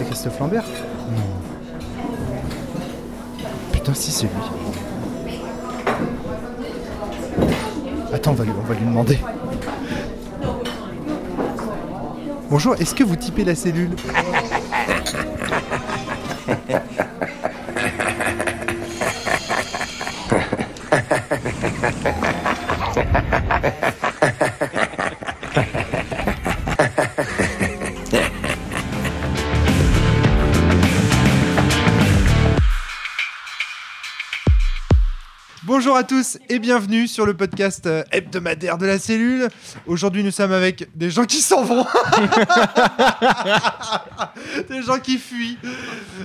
c'est Christophe Lambert Putain, si, c'est lui. Attends, on va lui, on va lui demander. Bonjour, est-ce que vous typez la cellule? à tous et bienvenue sur le podcast euh, hebdomadaire de la cellule. Aujourd'hui, nous sommes avec des gens qui s'en vont, des gens qui fuient.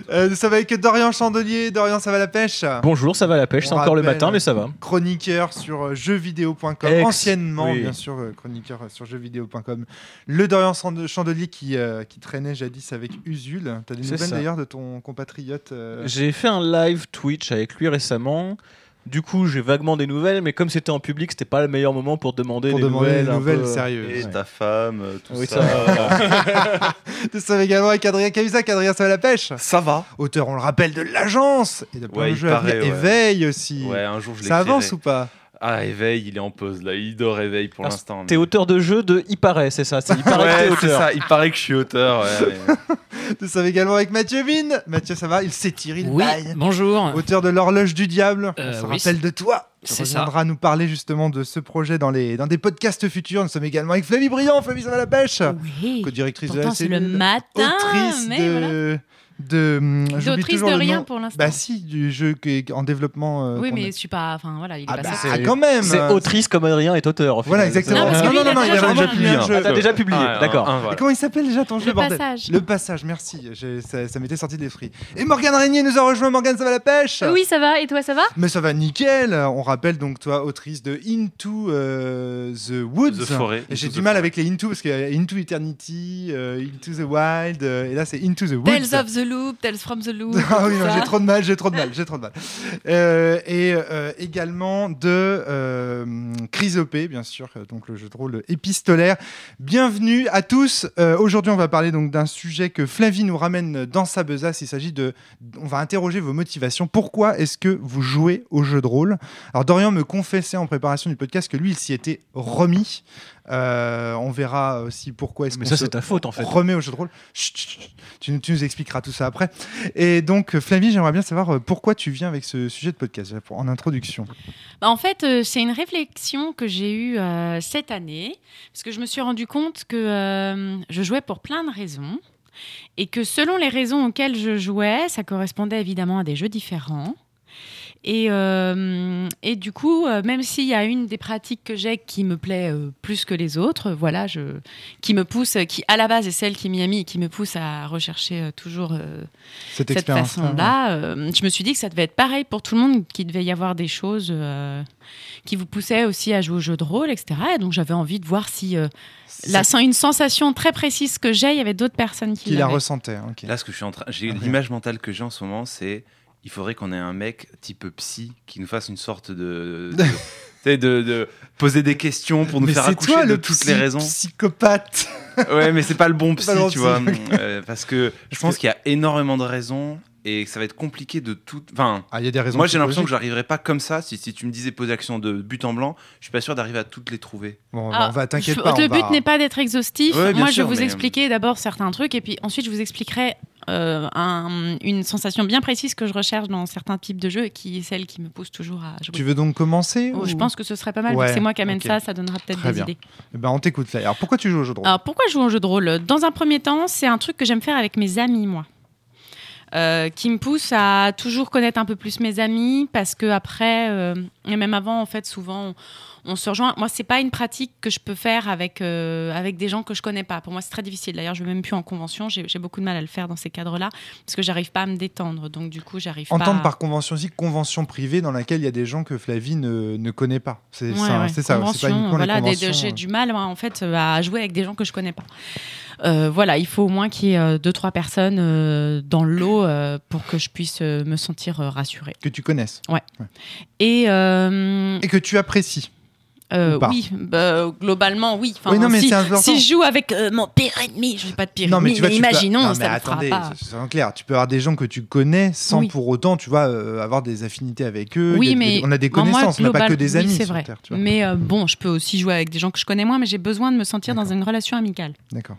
Euh, nous sommes avec Dorian Chandelier. Dorian, ça va la pêche? Bonjour, ça va la pêche, On c'est encore le rappelle, matin, mais ça va. Chroniqueur sur euh, jeuxvideo.com, Ex, anciennement oui. bien sûr chroniqueur sur jeuxvideo.com. Le Dorian Sand- Chandelier qui, qui traînait jadis avec Usul. T'as des C'est nouvelles ça. d'ailleurs de ton compatriote J'ai fait un live Twitch avec lui récemment. Du coup, j'ai vaguement des nouvelles, mais comme c'était en public, c'était pas le meilleur moment pour demander pour des demander nouvelles. des nouvelles peu- sérieuses. Et Ouais. ta femme, euh, tout Oui, ça. ça Nous sommes également avec Adrien Cahuzac. Adrien, ça va la pêche? Ça va. Auteur, on le rappelle, de l'agence et de plein Ouais, de jeux à venir. paraît, ouais. Éveil aussi. Ouais, un jour je Ça l'écrirai. avance ou pas? Ah, éveil, il est en pause là. Il dort éveil pour Ah, l'instant. mais- T'es auteur de jeu de Il paraît, c'est ça. c'est Il paraît que Ouais, t'es c'est auteur. ça. Il paraît que je suis auteur. ouais, mais- Nous sommes également avec Mathieu Vine. Mathieu, ça va Il s'étire, il Oui, baille. bonjour. Auteur de l'horloge du diable. Euh, on se oui, rappelle de toi. Tu c'est ça. nous parler justement de ce projet dans, les, dans des podcasts futurs. Nous sommes également avec Flavie Briand. Flavie, ça va la pêche? Oui. Co-directrice de la c'est le matin, Autrice mais de. voilà. De hum, D'autrice toujours de rien pour l'instant. Bah si, du jeu qui est en développement. euh, oui, qu'on mais a- je suis pas. Enfin, voilà, il est Ah pas bah sorti. quand même C'est autrice comme Adrien est auteur. au Voilà, exactement. Non, parce que lui, il a non, déjà il a vraiment publié un jeu. Ah, t'as déjà publié, Ah, d'accord. un, un, voilà. Et comment il s'appelle déjà ton jeu, Le bordel passage. Le passage, merci. J'ai- Ça, ça m'était sorti de l'esprit. Et Morgane Régnier nous a rejoint. Morgane, ça va la pêche Oui, ça va. Et toi, ça va? Mais ça va nickel. On rappelle donc toi, autrice de Into euh, the Woods. The Forest, Et j'ai Into du the mal Forest. avec les Into parce qu'il y a Into Eternity, euh, Into the Wild, euh, et là c'est Into the Woods. Tales of the Loop, Tales from the Loop. Ah oui, j'ai trop de mal, j'ai trop de mal, j'ai trop de mal. Euh, et euh, également de euh, Chrysopée, bien sûr, euh, donc le jeu de rôle épistolaire. Bienvenue à tous. Aujourd'hui, on va parler donc d'un sujet que Flavie nous ramène dans sa besace. Il s'agit de, on va interroger vos motivations. Pourquoi est-ce que vous jouez au jeu de rôle? Alors Dorian me confessait en préparation du podcast que lui, il s'y était remis. Euh, on verra aussi pourquoi est-ce Mais ça, c'est ta faute en fait. remet au jeu de rôle. Chut, chut, chut. Tu, nous- tu nous expliqueras tout ça après. Et donc, euh, Flavie, j'aimerais bien savoir euh, pourquoi tu viens avec ce sujet de podcast en introduction. Bah, en fait, euh, c'est une réflexion que j'ai eue euh, cette année, parce que je me suis rendu compte que euh, je jouais pour plein de raisons, et que selon les raisons auxquelles je jouais, ça correspondait évidemment à des jeux différents. Et, euh, et du coup, euh, même s'il y a une des pratiques que j'ai qui me plaît euh, plus que les autres, voilà, je, qui me pousse, qui à la base est celle qui m'y a mis et qui me pousse à rechercher euh, toujours euh, Cette, cette façon-là. euh, je me suis dit que ça devait être pareil pour tout le monde, qu'il devait y avoir des choses euh, qui vous poussaient aussi à jouer au jeu de rôle, etc. Et donc j'avais envie de voir si euh, la, une sensation très précise que j'ai, il y avait d'autres personnes qui Qui la ressentaient. Là, ce que je suis en train, j'ai l'image mentale que j'ai en ce moment, c'est il faudrait qu'on ait un mec type psy qui nous fasse une sorte de, de, tu sais, de, de poser des questions pour nous Mais faire accoucher toi de le toutes psy- les raisons. psychopathe. Ouais, mais c'est pas le bon psy, pas le bon tu psy, vois. Euh, parce que je pense qu'il y a énormément de raisons et que ça va être compliqué de tout. Enfin, Ah, il y a des raisons. moi j'ai l'impression que j'arriverais pas comme ça. Si, si tu me disais poser action de but en blanc, je suis pas sûr d'arriver à toutes les trouver. Bon, Ah, on va t'inquiète pas. Le but va- n'est pas d'être exhaustif. Ouais, Moi, sûr, je vais vous mais- expliquer d'abord certains trucs et puis ensuite je vous expliquerai euh, un- une sensation bien précise que je recherche dans certains types de jeux et qui est celle qui me pousse toujours à jouer. Tu veux donc commencer Oh, ou- Je pense que ce serait pas mal. Ouais, C'est moi qui amène ça, ça donnera peut-être des bien. idées. Eh ben, on t'écoute, Flavie. Alors, pourquoi tu joues au jeu de rôle Alors pourquoi je joue au jeu de rôle? Dans un premier temps, c'est un truc que j'aime faire avec mes amis, moi. Euh, qui me pousse à toujours connaître un peu plus mes amis parce que après euh, et même avant en fait souvent on, on se rejoint moi c'est pas une pratique que je peux faire avec euh, avec des gens que je connais pas pour moi c'est très difficile d'ailleurs je vais même plus en convention j'ai beaucoup de mal à le faire dans ces cadres là parce que j'arrive pas à me détendre donc du coup j'arrive pas Entendre par convention aussi convention privée dans laquelle il y a des gens que Flavie ne, ne connaît pas. C'est Ouais, ça, ouais. c'est ça. Pas les voilà, j'ai du mal moi, en fait euh, à jouer avec des gens que je connais pas. Euh, voilà, il faut au moins qu'il y ait euh, deux trois personnes euh, dans le lot euh, pour que je puisse euh, me sentir euh, rassurée. que tu connaisses Et euh, et que tu apprécies. Euh, oui, bah, globalement oui. Enfin, Oui, non, mais si, c'est si je joue avec euh, mon pire ennemi, je n'ai pas de pire Non, mais ennemi, tu vois, mais tu peux- imaginons, Non, mais ça attendez, pas. soyons clairs. Tu peux avoir des gens que tu connais sans Oui. pour autant, tu vois, euh, avoir des affinités avec eux. Oui, a mais on a des bon, moi, connaissances, on n'a pas que des oui, amis c'est vrai. Terre. Tu vois. Mais bon, je peux aussi jouer avec des gens que je connais moins, mais j'ai besoin de me sentir dans une relation amicale. D'accord.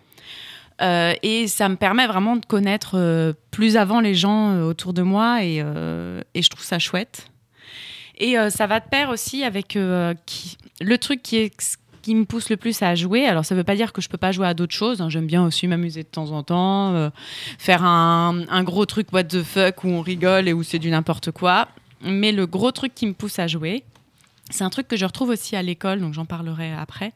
Euh, et ça me permet vraiment de connaître euh, plus avant les gens euh, autour de moi et, et je trouve ça chouette. Et ça va de pair aussi avec qui- le truc qui, me pousse le plus à jouer. Alors ça veut pas dire que je peux pas jouer à d'autres choses. hein. J'aime bien aussi m'amuser de temps en temps, euh, faire un, gros truc what the fuck où on rigole et où c'est du n'importe quoi. Mais le gros truc qui me pousse à jouer, c'est un truc que je retrouve aussi à l'école, donc j'en parlerai après.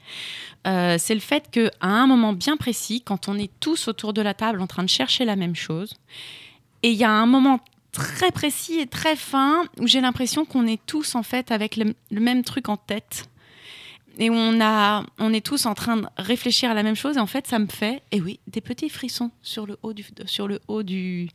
Euh, c'est le fait qu'à un moment bien précis, quand on est tous autour de la table en train de chercher la même chose, et il y a un moment très précis et très fin où j'ai l'impression qu'on est tous en fait avec le même truc en tête. Et où on, a, on est tous en train de réfléchir à la même chose. Et en fait, ça me fait, et oui, des petits frissons sur le haut du, sur le haut du,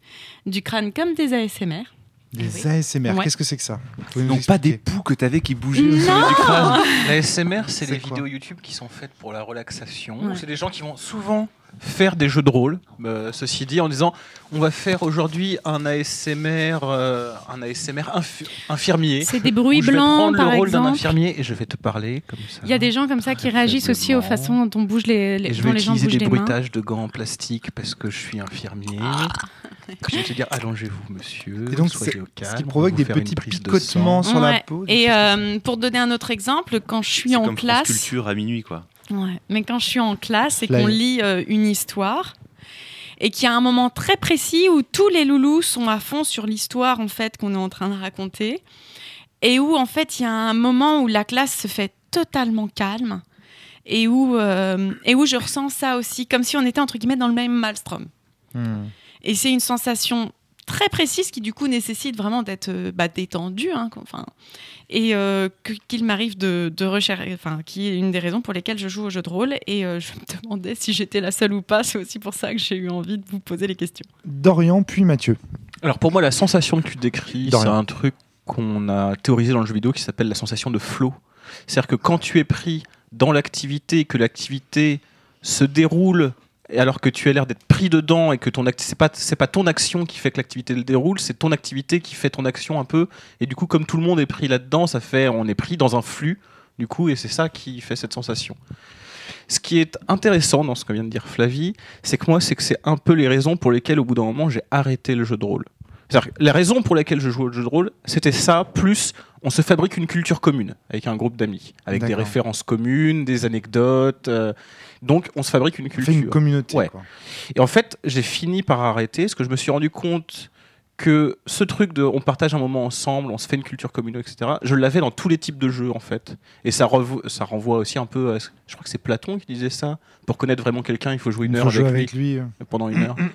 du crâne, comme des ASMR. Des Oui. ASMR, Ouais. qu'est-ce que c'est que ça? Non, pas des poux que t'avais qui bougeaient au niveau du crâne. La SMR, c'est les vidéos YouTube qui sont faites pour la relaxation. Ouais. C'est des gens qui vont souvent faire des jeux de rôle, euh, ceci dit, en disant on va faire aujourd'hui un ASMR, euh, un ASMR infi- infirmier. C'est des bruits je vais blancs, prendre par le rôle d'un infirmier et je vais te parler comme ça. Il y a des gens comme ça qui réagissent aussi aux façons dont, bougent les, les, Et je dont vais les gens utiliser bougent des les mains. bruitages de gants en plastique parce que je suis infirmier. Ah. Je vais te dire allongez-vous monsieur, Et donc, soyez au calme. Ce qui on provoque des petits de picotements sur la peau. Et comme euh, pour donner un autre exemple, quand je suis en comme France classe, Culture à minuit, quoi. Ouais. Mais quand je suis en classe et qu'on lit euh, une histoire et qu'il y a un moment très précis où tous les loulous sont à fond sur l'histoire en fait qu'on est en train de raconter et où en fait il y a un moment où la classe se fait totalement calme et où euh, et où je ressens ça aussi comme si on était entre guillemets dans le même maelstrom. Hmm. Et c'est une sensation très précise qui du coup nécessite vraiment d'être euh, bah, détendu. hein, enfin, et euh, qu'il m'arrive de, de rechercher, enfin, qui est une des raisons pour lesquelles je joue au jeu de rôle. Et euh, je me demandais si j'étais la seule ou pas. C'est aussi pour ça que j'ai eu envie de vous poser les questions. Dorian, puis Mathieu. Alors pour moi, la sensation que tu décris, c'est un truc qu'on a théorisé dans le jeu vidéo qui s'appelle la sensation de flow. C'est-à-dire que quand tu es pris dans l'activité, que l'activité se déroule et alors que tu as l'air d'être pris dedans et que ton c'est pas c'est pas ton action qui fait que l'activité le déroule, c'est ton activité qui fait ton action un peu et du coup comme tout le monde est pris là-dedans, ça fait on est pris dans un flux du coup et c'est ça qui fait cette sensation. Ce qui est intéressant dans ce que vient de dire Flavie, c'est que moi, c'est que c'est un peu les raisons pour lesquelles, au bout d'un moment, j'ai arrêté le jeu de rôle. C'est-à-dire que la raison pour laquelle je jouais au jeu de rôle, c'était ça, plus on se fabrique une culture commune avec un groupe d'amis, avec des références communes, des anecdotes. euh, donc, on se fabrique une On culture. fait une communauté. Ouais. quoi. Et en fait, j'ai fini par arrêter parce que je me suis rendu compte que ce truc de on partage un moment ensemble, on se fait une culture commune, etc., je l'avais dans tous les types de jeux en fait. Et ça, renvoie aussi un peu à. ce- Je crois que c'est Platon qui disait ça. Pour connaître vraiment quelqu'un, il faut jouer une Il heure faut avec, jouer lui avec lui. pendant une heure.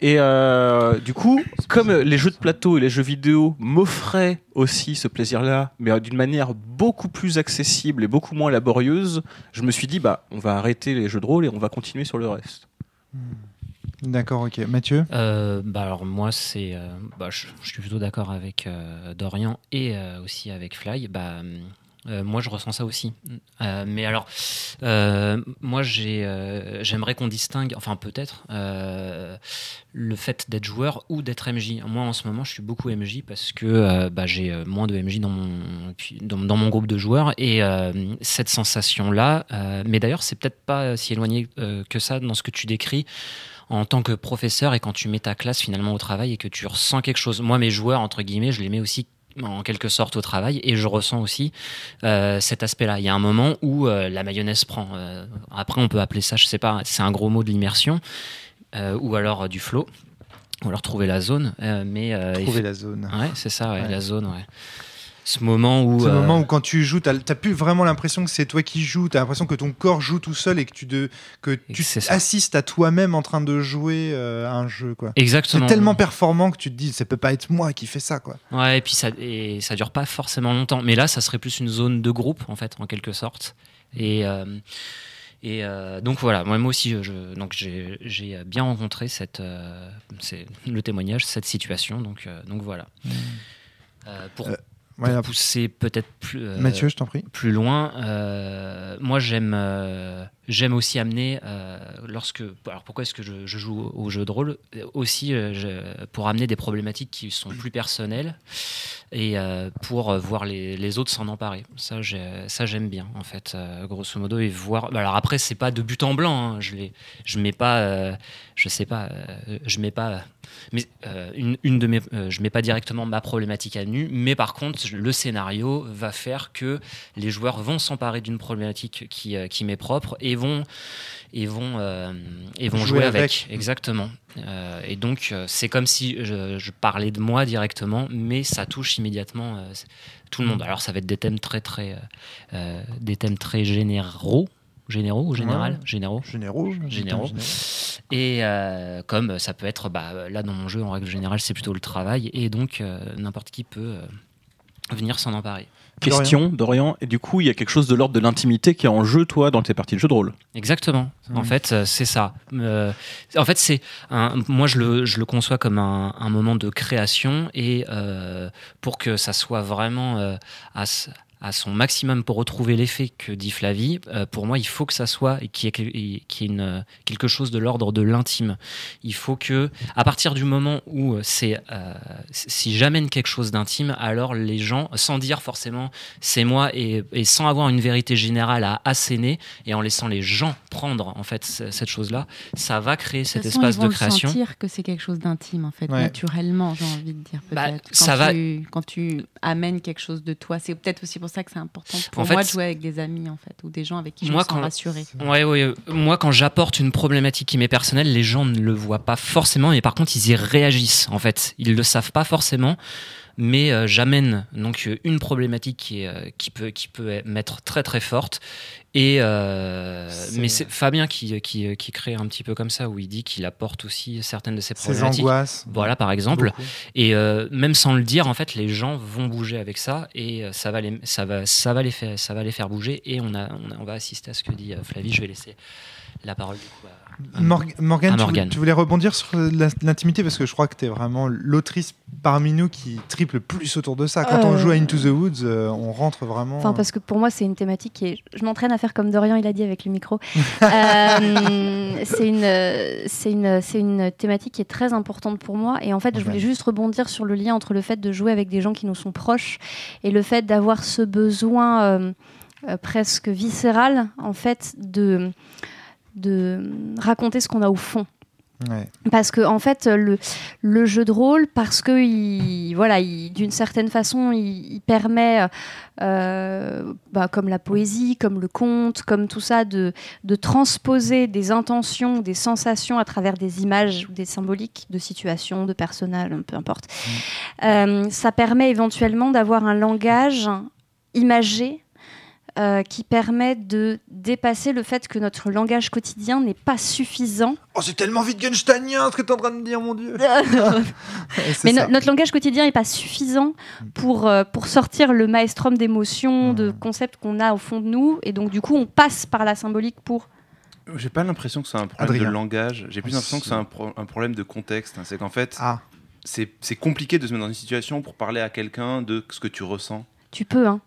Et euh, du coup, comme les jeux de plateau et les jeux vidéo m'offraient aussi ce plaisir-là, mais euh, d'une manière beaucoup plus accessible et beaucoup moins laborieuse, je me suis dit, bah, on va arrêter les jeux de rôle et on va continuer sur le reste. D'accord, ok. Mathieu Euh, bah alors moi c'est euh, bah, je, je suis plutôt d'accord avec euh, Dorian et euh, aussi avec Fly bah euh, moi je ressens ça aussi Euh, mais alors euh, moi j'ai j'aimerais qu'on distingue enfin peut-être le fait d'être joueur ou d'être MJ moi en ce moment je suis beaucoup MJ parce que bah, j'ai moins de MJ dans mon dans, mon groupe de joueurs et cette sensation là mais d'ailleurs c'est peut-être pas si éloigné que ça dans ce que tu décris en tant que professeur et quand tu mets ta classe finalement au travail et que tu ressens quelque chose. Moi, mes joueurs, entre guillemets, je les mets aussi en quelque sorte au travail et je ressens aussi euh, cet aspect-là. Il y a un moment où euh, la mayonnaise prend. Euh, après, on peut appeler ça, je sais pas, c'est un gros mot de l'immersion ou alors du flow ou alors trouver la zone. mais Trouver la zone. ouais, c'est ça, ouais, Ouais. la zone, ouais. Ce moment où Ce euh, moment où quand tu joues, t'as t'as plus vraiment l'impression que c'est toi qui joues, t'as l'impression que ton corps joue tout seul et que tu, de, que tu c'est assistes à toi-même en train de jouer euh, à un jeu. quoi. C'est exactement tellement performant que tu te dis, ça peut pas être moi qui fais ça. quoi. Ouais, et puis ça, et ça dure pas forcément longtemps. Mais là, ça serait plus une zone de groupe, en fait, en quelque sorte. Et, euh, et euh, donc voilà, moi, moi aussi, je, donc j'ai j'ai bien rencontré cette, euh, c'est le témoignage, cette situation. Donc, euh, donc voilà. Euh, pour, Euh, Ouais, pour pousser peut-être plus, euh, Mathieu, je t'en prie. plus loin, euh, moi j'aime euh, j'aime aussi amener euh, lorsque alors pourquoi est-ce que je, joue au, jeu de rôle Euh, aussi euh, pour amener des problématiques qui sont plus personnelles et pour voir les, les autres s'en emparer. Ça j'ai- ça j'aime bien en fait grosso modo et voir. alors après c'est pas de but en blanc. hein, je les je mets pas je sais pas je mets pas mais une, une de mes, je mets pas directement ma problématique à nu, mais par contre, le scénario va faire que les joueurs vont s'emparer d'une problématique qui, qui m'est propre et vont et vont euh, et vont Jouer jouer, avec. avec. exactement. Euh, et donc euh, c'est comme si je, je parlais de moi directement, mais ça touche immédiatement euh, tout le monde. Alors ça va être des thèmes très très euh, euh, des thèmes très généraux, généraux ou général, Ouais. généraux. Généraux. Généraux. Et euh, comme ça peut être, bah, là dans mon jeu en règle générale c'est plutôt le travail et donc euh, n'importe qui peut euh, venir s'en emparer. Question, Dorian. Et du coup, il y a quelque chose de l'ordre de l'intimité qui est en jeu, toi, dans tes parties de jeu de rôle. Exactement. En fait, euh, c'est ça. Euh, en fait, c'est un- moi je le, je le conçois comme un, un moment de création et euh, pour que ça soit vraiment euh, à, à son maximum pour retrouver l'effet que dit Flavie, euh, pour moi, il faut que ça soit et qu'il y ait, quel- et qu'il y ait une, quelque chose de l'ordre de l'intime. Il faut que, à partir du moment où c'est, euh, si j'amène quelque chose d'intime, alors les gens, sans dire forcément c'est moi et, et sans avoir une vérité générale à asséner et en laissant les gens prendre en fait cette chose-là, ça va créer cet De façon, espace ils vont de création. sentir que c'est quelque chose d'intime, en fait, Ouais. naturellement, j'ai envie de dire. Bah, peut-être. quand, ça va- quand tu amènes quelque chose de toi, c'est peut-être aussi pour ça que c'est important pour En moi fait, de jouer avec des amis, en fait, ou des gens avec qui je moi, me sens quand- rassurée. Ouais, ouais, euh, moi, quand j'apporte une problématique qui m'est personnelle, les gens ne le voient pas forcément, mais par contre, ils y réagissent. En fait, ils le savent pas forcément, mais euh, j'amène donc une problématique qui, est, euh, qui peut qui peut m'être très très forte. Et euh, mais c'est Fabien qui, qui qui crée un petit peu comme ça, où il dit qu'il apporte aussi certaines de ses problématiques. angoisses. Voilà, par exemple. Beaucoup. Et euh, même sans le dire, en fait, les gens vont bouger avec ça et euh, ça va les, ça va, ça va les faire, ça va les faire bouger. Et on a, on, a- on va assister à ce que dit Flavie. Je vais laisser la parole du coup. à- Morg- Morgane, tu, voulais- tu voulais rebondir sur l'intimité parce que je crois que tu es vraiment l'autrice parmi nous qui triple plus autour de ça. Quand on Euh. joue à Into the Woods, euh, on rentre vraiment. Enfin, parce que pour moi, c'est une thématique qui est. Je m'entraîne à faire comme Dorian, il a dit avec le micro. Euh, c'est une, c'est une, c'est une thématique qui est très importante pour moi. Et en fait, je voulais juste rebondir sur le lien entre le fait de jouer avec des gens qui nous sont proches et le fait d'avoir ce besoin euh, euh, presque viscéral, en fait, de de raconter ce qu'on a au fond. Ouais. Parce que en fait, le, le jeu de rôle, parce que il, voilà, il- d'une certaine façon, il, il permet, euh, bah, comme la poésie, comme le conte, comme tout ça, de, de transposer des intentions, des sensations à travers des images ou des symboliques de situations, de personnages, peu importe. Euh, ça permet éventuellement d'avoir un langage imagé euh, qui permet de dépasser le fait que notre langage quotidien n'est pas suffisant Oh, c'est tellement Wittgensteinien ce que tu es en train de dire, mon Dieu. Mais no- notre langage quotidien n'est pas suffisant pour, euh, pour sortir le maelstrom d'émotions, de Mm. concepts qu'on a au fond de nous. Et donc, du coup, on passe par la symbolique pour. J'ai pas l'impression que c'est un problème Adrien. de langage. J'ai plus Ah, l'impression que c'est un, pro- un problème de contexte. C'est qu'en fait, Ah, c'est c'est compliqué de se mettre dans une situation pour parler à quelqu'un de ce que tu ressens. Tu peux, hein.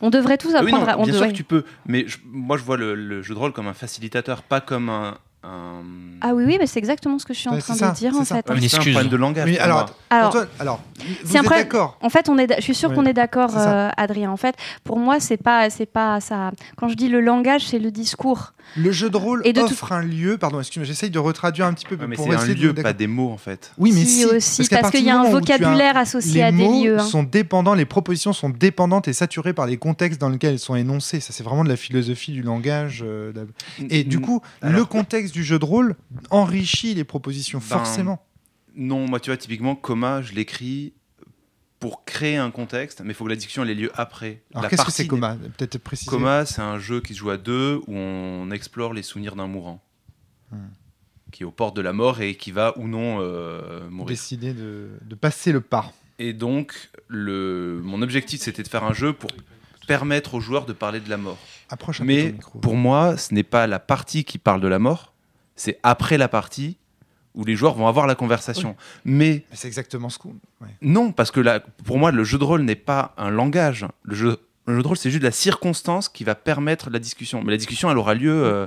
On devrait tous oui, apprendre à. on sûr que tu peux. Mais je- moi, je vois le, le jeu de rôle comme un facilitateur, pas comme un. Un- Ah oui, oui, mais c'est exactement ce que je suis en train ça, de dire, en ça. fait. Une c'est un problème de langage. oui, alors. Alors, Antoine, alors, vous c'est un êtes problème- d'accord En fait, on est, je suis sûre qu'on est d'accord, euh, Adrien. En fait, pour moi, c'est pas, c'est pas ça. Quand je dis le langage, c'est le discours. Le jeu de rôle Et de offre un lieu, pardon, excuse-moi, j'essaye de retraduire un petit peu Ouais, mais c'est un de- lieu, d'accord. pas des mots, en fait. Oui, mais Si, si, aussi, parce qu'il y a un as- vocabulaire associé les à des mots lieux. hein. sont dépendants, les propositions sont dépendantes et saturées par les contextes dans lesquels elles sont énoncées. Ça, c'est vraiment de la philosophie du langage. euh, de Et du coup, le Alors- contexte du jeu de rôle enrichit les propositions, Ben, forcément. Non, moi, tu vois, typiquement, Coma, je l'écris pour créer un contexte, mais il faut que la discussion ait lieu après. Alors, qu'est-ce que c'est des- Coma Peut-être préciser. Coma, c'est un jeu qui se joue à deux où on explore les souvenirs d'un mourant. Hmm. Qui est aux portes de la mort et qui va ou non euh, mourir. Décider de, de passer le pas. Et donc, le... mon objectif, c'était de faire un jeu pour permettre aux joueurs de parler de la mort. Approche un peu Mais ton micro. pour moi, ce n'est pas la partie qui parle de la mort, c'est après la partie où les joueurs vont avoir la conversation. Mais Mais C'est exactement ce qu'on. ouais. non, parce que là, pour moi, le jeu de rôle n'est pas un langage. Le jeu, le jeu de rôle, c'est juste la circonstance qui va permettre la discussion. Mais la discussion, elle aura lieu. euh,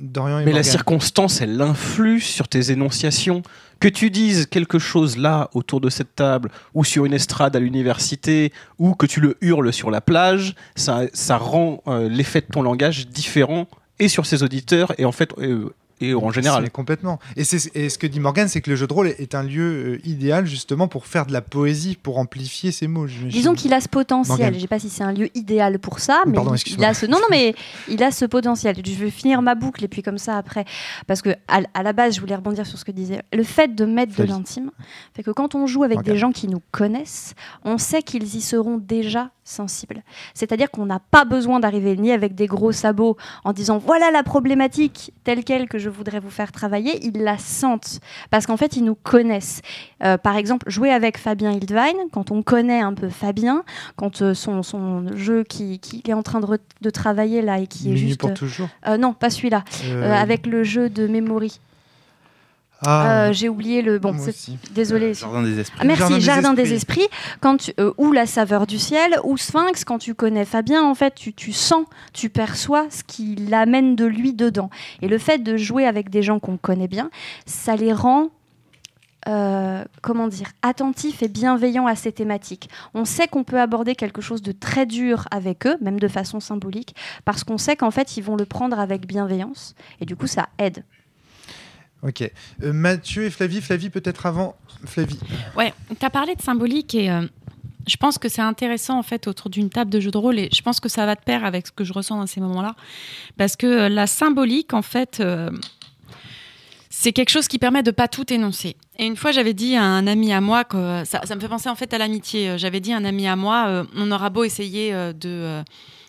Dorian et Mais la circonstance, elle influe sur tes énonciations. Que tu dises quelque chose là, autour de cette table, ou sur une estrade à l'université, ou que tu le hurles sur la plage, ça, ça rend euh, l'effet de ton langage différent, et sur ses auditeurs, et en fait, euh, et en général. Complètement. Et, c'est- et ce que dit Morgan, c'est que le jeu de rôle est un lieu euh, idéal justement pour faire de la poésie, pour amplifier ses mots. Disons qu'il a ce potentiel. Je sais pas si c'est un lieu idéal pour ça, mais Pardon, il- a ce non non mais il a ce potentiel. Je vais finir ma boucle et puis comme ça après parce que à, à la base je voulais rebondir sur ce que disait le fait de mettre de l'intime fait que quand on joue avec des gens qui nous connaissent, on sait qu'ils y seront déjà sensibles. C'est-à-dire qu'on n'a pas besoin d'arriver ni avec des gros sabots en disant voilà la problématique telle quelle que je voudrais vous faire travailler, ils la sentent parce qu'en fait ils nous connaissent. Euh, par exemple, jouer avec Fabien Hildwein, quand on connaît un peu Fabien, quand euh, son, son jeu qu'il qui est en train de, de travailler là et qui est juste... pour toujours. euh, non, pas celui-là, avec le jeu de Memory. Ah, Euh, J'ai oublié le... Bon, désolé. Jardin des esprits. Ah, merci, Jardin Jardin, des des Esprits, quand tu- euh, ou La Saveur du Ciel, ou Sphinx, quand tu connais Fabien, en fait, tu, tu sens, tu perçois ce qui l'amène de lui dedans. Et le fait de jouer avec des gens qu'on connaît bien, ça les rend, euh, comment dire, attentifs et bienveillants à ces thématiques. On sait qu'on peut aborder quelque chose de très dur avec eux, même de façon symbolique, parce qu'on sait qu'en fait, ils vont le prendre avec bienveillance, et du coup, ça aide. Ok. Euh, Mathieu et Flavie, Flavie peut-être avant. Flavie. Ouais, tu as parlé de symbolique et euh, je pense que c'est intéressant en fait autour d'une table de jeu de rôle et je pense que ça va de pair avec ce que je ressens dans ces moments-là. Parce que euh, la symbolique, en fait, c'est quelque chose qui permet de pas tout énoncer. Et une fois, j'avais dit à un ami à moi que ça, ça me fait penser en fait à l'amitié. J'avais dit à un ami à moi, on aura beau essayer de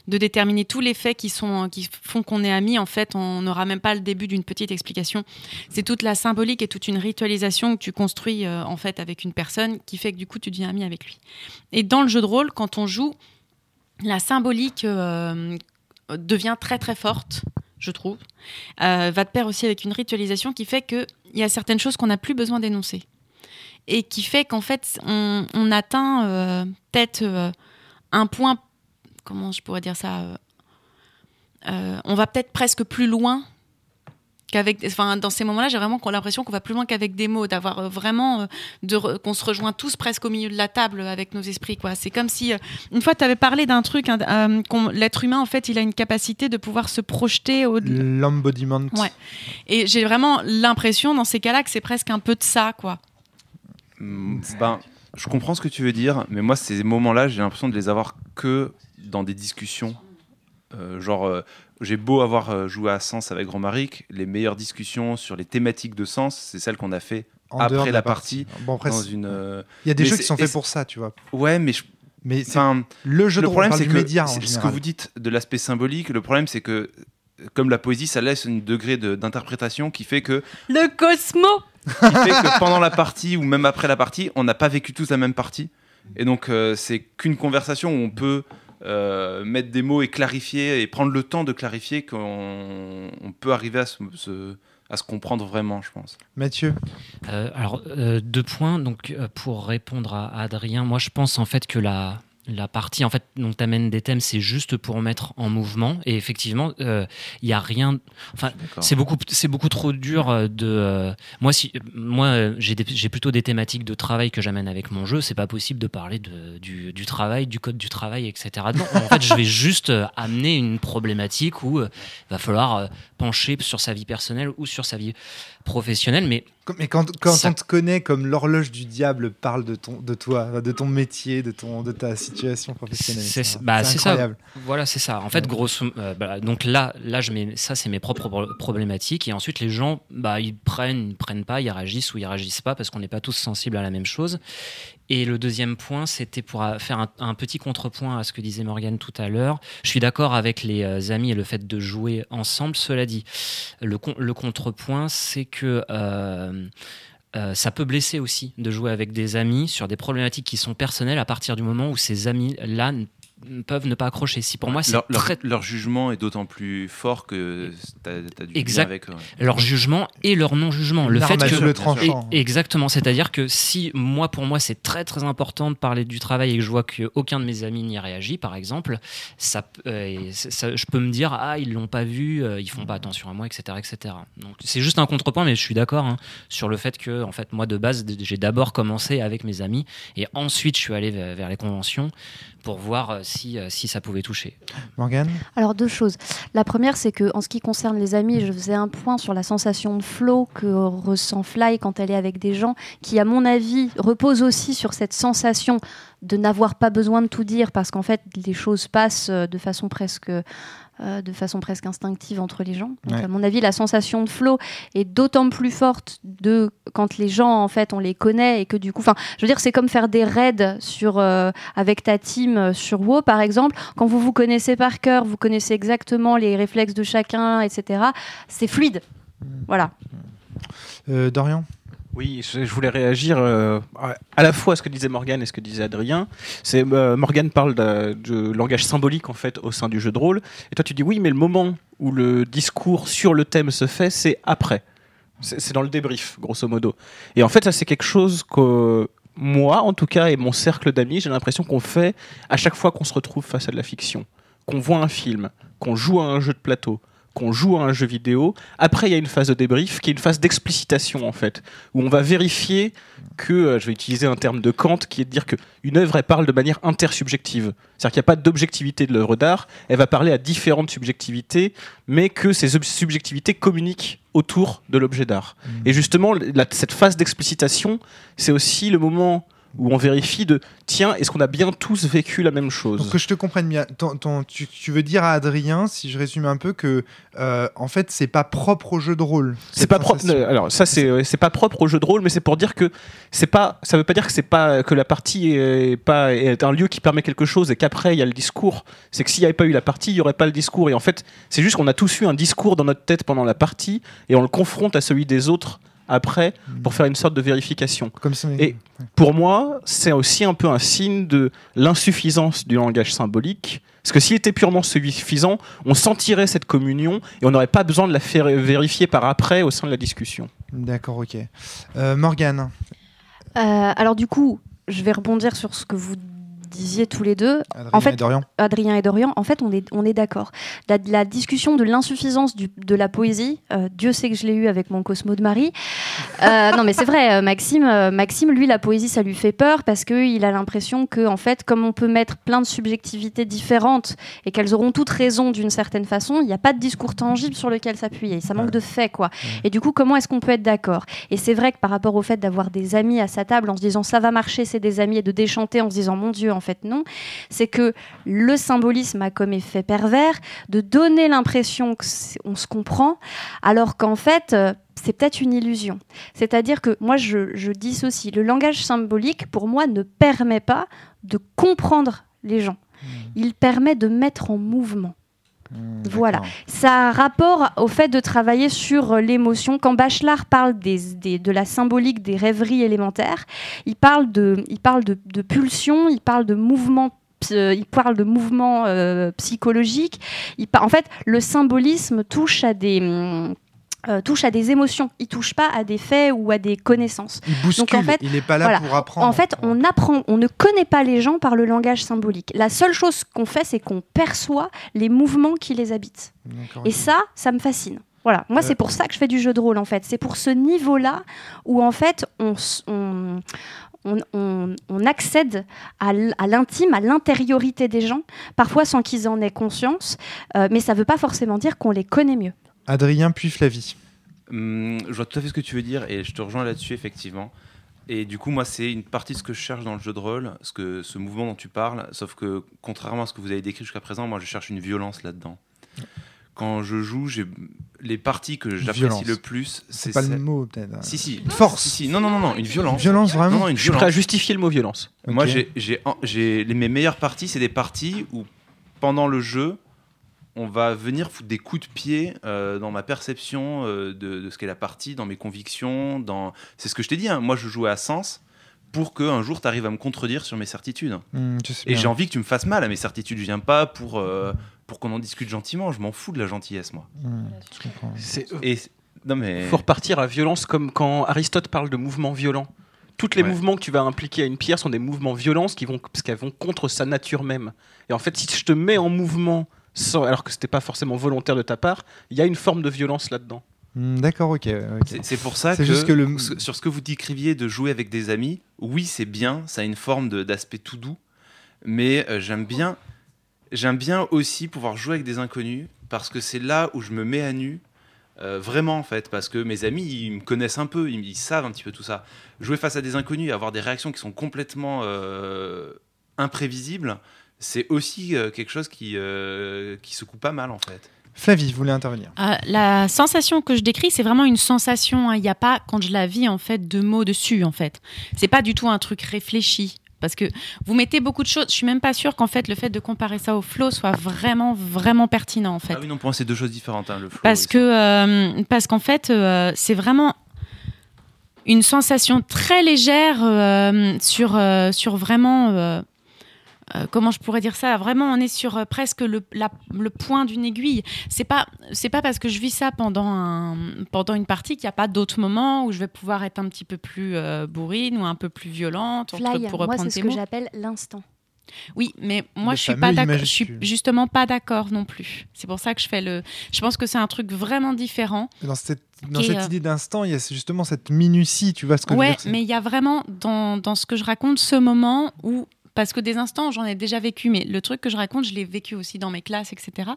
de déterminer tous les faits qui sont qui font qu'on est amis. En fait, on n'aura même pas le début d'une petite explication. C'est toute la symbolique et toute une ritualisation que tu construis euh, en fait avec une personne qui fait que du coup tu deviens ami avec lui. Et dans le jeu de rôle, quand on joue, la symbolique euh, devient très très forte, je trouve. Euh, va de pair aussi avec une ritualisation qui fait qu'il y a certaines choses qu'on n'a plus besoin d'énoncer. Et qui fait qu'en fait, on, atteint peut-être un point, comment je pourrais dire ça euh, euh, On va peut-être presque plus loin qu'avec enfin dans ces moments-là j'ai vraiment l'impression qu'on va plus loin qu'avec des mots d'avoir euh, vraiment de qu'on se rejoint tous presque au milieu de la table avec nos esprits quoi c'est comme si une fois tu avais parlé d'un truc hein, euh, l'être humain en fait il a une capacité de pouvoir se projeter au L'embodiment. Ouais. et j'ai vraiment l'impression dans ces cas-là que c'est presque un peu de ça quoi Ben, je comprends ce que tu veux dire, mais moi, ces moments-là, j'ai l'impression de les avoir que dans des discussions. Euh, genre, euh, j'ai beau avoir euh, joué à Sens avec Romaric, les meilleures discussions sur les thématiques de Sens, c'est celles qu'on a fait En après la partie, Bon, après, dans une. euh, il y a des mais jeux qui sont faits pour ça, tu vois. Ouais, mais je- Mais enfin, le jeu de le problème, c'est que média en ce que vous dites de l'aspect symbolique, le problème, c'est que comme la poésie, ça laisse un degré de- d'interprétation qui fait que le Cosmo qui fait que pendant la partie ou même après la partie, on n'a pas vécu tous la même partie. Et donc, euh, c'est qu'une conversation où on peut euh, mettre des mots et clarifier et prendre le temps de clarifier qu'on on peut arriver à se, se- à se comprendre vraiment, je pense. Mathieu, Euh, alors, euh, deux points. Donc, euh, pour répondre à Adrien, moi, je pense en fait que la, la partie, en fait, dont tu amènes des thèmes, c'est juste pour mettre en mouvement. Et effectivement, il n'y a rien. Enfin, c'est beaucoup, c'est beaucoup trop dur euh, de. euh, moi, si, moi, euh, j'ai, des- j'ai plutôt des thématiques de travail que j'amène avec mon jeu. C'est pas possible de parler de, du, du travail, du code du travail, etc. Non, en fait, je vais juste euh, amener une problématique où euh, il va falloir euh, pencher sur sa vie personnelle ou sur sa vie professionnelle. Mais mais quand, quand Ça- on te connaît comme l'horloge du diable parle de, ton, de toi, de ton métier, de, ton, de ta situation professionnelle. C'est- bah, c'est ça. incroyable. Voilà, c'est ça. En fait, grosso, euh, bah, donc là, là, je mets ça, c'est mes propres pro- problématiques, et ensuite les gens, bah, ils prennent, ils prennent pas, ils réagissent ou ils réagissent pas parce qu'on n'est pas tous sensibles à la même chose. Et le deuxième point, c'était pour euh, faire un, petit contrepoint à ce que disait Morgane tout à l'heure. Je suis d'accord avec les euh, amis et le fait de jouer ensemble. Cela dit, le, con- le contrepoint, c'est que euh, ça peut blesser aussi de jouer avec des amis sur des problématiques qui sont personnelles à partir du moment où ces amis-là peuvent ne pas accrocher. Si pour moi c'est leur, très leur jugement est d'autant plus fort que t'as as du Exact. lien avec eux. leur jugement et leur non jugement. Le fait que Et- tranchant. Et- exactement, c'est-à-dire que si moi pour moi c'est très très important de parler du travail et que je vois qu'aucun de mes amis n'y réagit par exemple, ça, euh, ça- je peux me dire ah ils l'ont pas vu, euh, ils font pas attention à moi, etc. etc. Donc c'est juste un contrepoint, mais je suis d'accord hein, sur le fait que en fait moi de base j'ai d'abord commencé avec mes amis et ensuite je suis allé vers, vers les conventions pour voir euh, si, euh, si ça pouvait toucher. Morgane Alors deux choses. La première, c'est que en ce qui concerne les amis, je faisais un point sur la sensation de flow que ressent Fly quand elle est avec des gens, qui à mon avis repose aussi sur cette sensation de n'avoir pas besoin de tout dire parce qu'en fait les choses passent euh, de façon presque euh, de façon presque instinctive entre les gens. Donc, Ouais. à mon avis, la sensation de flow est d'autant plus forte de quand les gens en fait on les connaît et que du coup, enfin, je veux dire, c'est comme faire des raids sur euh, avec ta team euh, sur WoW par exemple. Quand vous vous connaissez par cœur, vous connaissez exactement les réflexes de chacun, etc. C'est fluide. Voilà. Euh, Dorian? Oui, je, voulais réagir euh, à la fois à ce que disait Morgane et ce que disait Adrien. C'est euh, Morgane parle de, de langage symbolique en fait au sein du jeu de rôle, et toi tu dis oui, mais le moment où le discours sur le thème se fait, c'est après. C'est dans le débrief, grosso modo. Et en fait, ça c'est quelque chose que moi, en tout cas, et mon cercle d'amis, j'ai l'impression qu'on fait à chaque fois qu'on se retrouve face à de la fiction, qu'on voit un film, qu'on joue à un jeu de plateau, qu'on joue à un jeu vidéo. Après, il y a une phase de débrief qui est une phase d'explicitation en fait, où on va vérifier que, euh, je vais utiliser un terme de Kant, qui est de dire qu'une œuvre, elle parle de manière intersubjective. C'est-à-dire qu'il n'y a pas d'objectivité de l'œuvre d'art, elle va parler à différentes subjectivités, mais que ces subjectivités communiquent autour de l'objet d'art. Et justement, la- cette phase d'explicitation, c'est aussi le moment où on vérifie de, tiens, est-ce qu'on a bien tous vécu la même chose Donc que je te comprenne bien, ton- ton- tu, tu veux dire à Adrien, si je résume un peu, que euh, en fait c'est pas propre au jeu de rôle. C'est pas propre. Alors ça c'est c'est pas propre au jeu de rôle, mais c'est pour dire que c'est pas. Ça veut pas dire que c'est pas que la partie est pas est un lieu qui permet quelque chose et qu'après il y a le discours. C'est que s'il n'y avait pas eu la partie, il y aurait pas le discours. Et en fait, c'est juste qu'on a tous eu un discours dans notre tête pendant la partie et on le confronte à celui des autres après pour faire une sorte de vérification. Comme ça. Et- Pour moi, c'est aussi un peu un signe de l'insuffisance du langage symbolique. Parce que s'il était purement suffisant, on sentirait cette communion et on n'aurait pas besoin de la faire vérifier par après au sein de la discussion. D'accord, ok. Euh, Morgane, Euh, alors du coup, je vais rebondir sur ce que vous disiez tous les deux. Adrien En fait, et Dorian. Adrien et Dorian, en fait, on est, on est d'accord. La, la discussion de l'insuffisance de la poésie, euh, Dieu sait que je l'ai eu avec mon Cosmo de Marie. Euh, non, mais c'est vrai, euh, Maxime, Maxime, lui, la poésie, ça lui fait peur parce qu'il a l'impression que, en fait, comme on peut mettre plein de subjectivités différentes et qu'elles auront toutes raison d'une certaine façon, il n'y a pas de discours tangible sur lequel s'appuyer. Ça manque Ouais. de faits, quoi. Et du coup, comment est-ce qu'on peut être d'accord? Et c'est vrai que par rapport au fait d'avoir des amis à sa table en se disant ça va marcher, c'est des amis, et de déchanter en se disant mon Dieu, en fait non, c'est que le symbolisme a comme effet pervers de donner l'impression qu'on se comprend, alors qu'en fait, euh, c'est peut-être une illusion. C'est-à-dire que moi, je, je dissocie. Le langage symbolique, pour moi, ne permet pas de comprendre les gens. Il permet de mettre en mouvement. Hmm, Voilà. Ça a rapport au fait de travailler sur euh, l'émotion. Quand Bachelard parle des, des- de la symbolique des rêveries élémentaires, il parle de, il parle de, de pulsion, il parle de mouvement. ps- euh, Il parle de mouvement euh, psychologique. Il par- En fait, le symbolisme touche à des, hum, euh, touche à des émotions. Il touche pas à des faits ou à des connaissances. Il bouscule, Donc, en fait, il n'est pas là voilà. pour apprendre. En fait, on apprend, on ne connaît pas les gens par le langage symbolique. La seule chose qu'on fait, c'est qu'on perçoit les mouvements qui les habitent. Et ça, ça me fascine. Voilà, moi Euh. c'est pour ça que je fais du jeu de rôle en fait. C'est pour ce niveau-là où en fait on, s- on, on, on- on accède à l'intime, à l'intériorité des gens, parfois sans qu'ils en aient conscience, euh, mais ça ne veut pas forcément dire qu'on les connaît mieux. Adrien puis Flavie. Hum, je vois tout à fait ce que tu veux dire et je te rejoins là-dessus effectivement. Et du coup, moi, c'est une partie de ce que je cherche dans le jeu de rôle, ce, que, ce mouvement dont tu parles. Sauf que, contrairement à ce que vous avez décrit jusqu'à présent, moi, je cherche une violence là-dedans. Quand je joue, j'ai les parties que j'apprécie Violence. le plus, C'est c'est pas le celle- mot peut-être. Si, si. Une force. Si, si. Non, non, non, non, une violence. Violence Non, vraiment. non, une Je suis prêt à violence. justifier le mot violence. Moi, Ok. j'ai, j'ai, j'ai, les- mes meilleures parties, c'est des parties où, pendant le jeu, on va venir foutre des coups de pied euh, dans ma perception euh, de, de ce qu'est la partie, dans mes convictions. Dans... C'est ce que je t'ai dit, hein. moi je jouais à Sens. pour qu'un jour tu arrives à me contredire sur mes certitudes. Sais Et j'ai envie que tu me fasses mal à mes certitudes. Je viens pas pour, euh, pour qu'on en discute gentiment. Je m'en fous de la gentillesse, moi. C'est Et non mais faut repartir à violence comme quand Aristote parle de mouvements violents. Tous les Ouais. mouvements que tu vas impliquer à une pierre sont des mouvements violents qui vont, parce qu'elles vont contre sa nature même. Et en fait, si je te mets en mouvement, sans, alors que c'était pas forcément volontaire de ta part, il y a une forme de violence là-dedans. Hmm, D'accord, ok. c'est pour ça C'est que, juste que le- sur ce que vous décriviez de jouer avec des amis, oui c'est bien, ça a une forme d'aspect tout doux, mais euh, j'aime bien, j'aime bien aussi pouvoir jouer avec des inconnus parce que c'est là où je me mets à nu. euh, vraiment en fait, parce que mes amis ils me connaissent un peu, ils, ils savent un petit peu tout ça. Jouer face à des inconnus et avoir des réactions qui sont complètement euh, imprévisibles, c'est aussi euh, quelque chose qui, euh, qui secoue pas mal en fait. Flavie, vous voulez intervenir? Euh, la sensation que je décris, c'est vraiment une sensation. hein. Il n'y a pas, quand je la vis, en fait, de mots dessus, en fait. C'est pas du tout un truc réfléchi. Parce que vous mettez beaucoup de choses. Je suis même pas sûre qu'en fait, le fait de comparer ça au flow soit vraiment, vraiment pertinent, en fait. Ah oui non pour moi c'est deux choses différentes hein, le flow parce que euh, parce qu'en fait euh, c'est vraiment une sensation très légère euh, sur euh, sur vraiment euh, comment je pourrais dire ça? Vraiment, on est sur euh, presque le, la- le point d'une aiguille. C'est pas, c'est pas parce que je vis ça pendant un, pendant une partie qu'il n'y a pas d'autres moments où je vais pouvoir être un petit peu plus euh, bourrine ou un peu plus violente. entre- Fly, pour moi, reprendre c'est ce que j'appelle l'instant. Oui, mais moi Le je suis pas. Je suis justement pas d'accord non plus. C'est pour ça que je fais le. Je pense que c'est un truc vraiment différent. Dans cette, dans Et, cette euh, idée d'instant, il y a justement cette minutie, tu vois ce que je veux Ouais, dire mais il y a vraiment dans, dans ce que je raconte ce moment où parce que des instants j'en ai déjà vécu, mais le truc que je raconte, je l'ai vécu aussi dans mes classes, etc.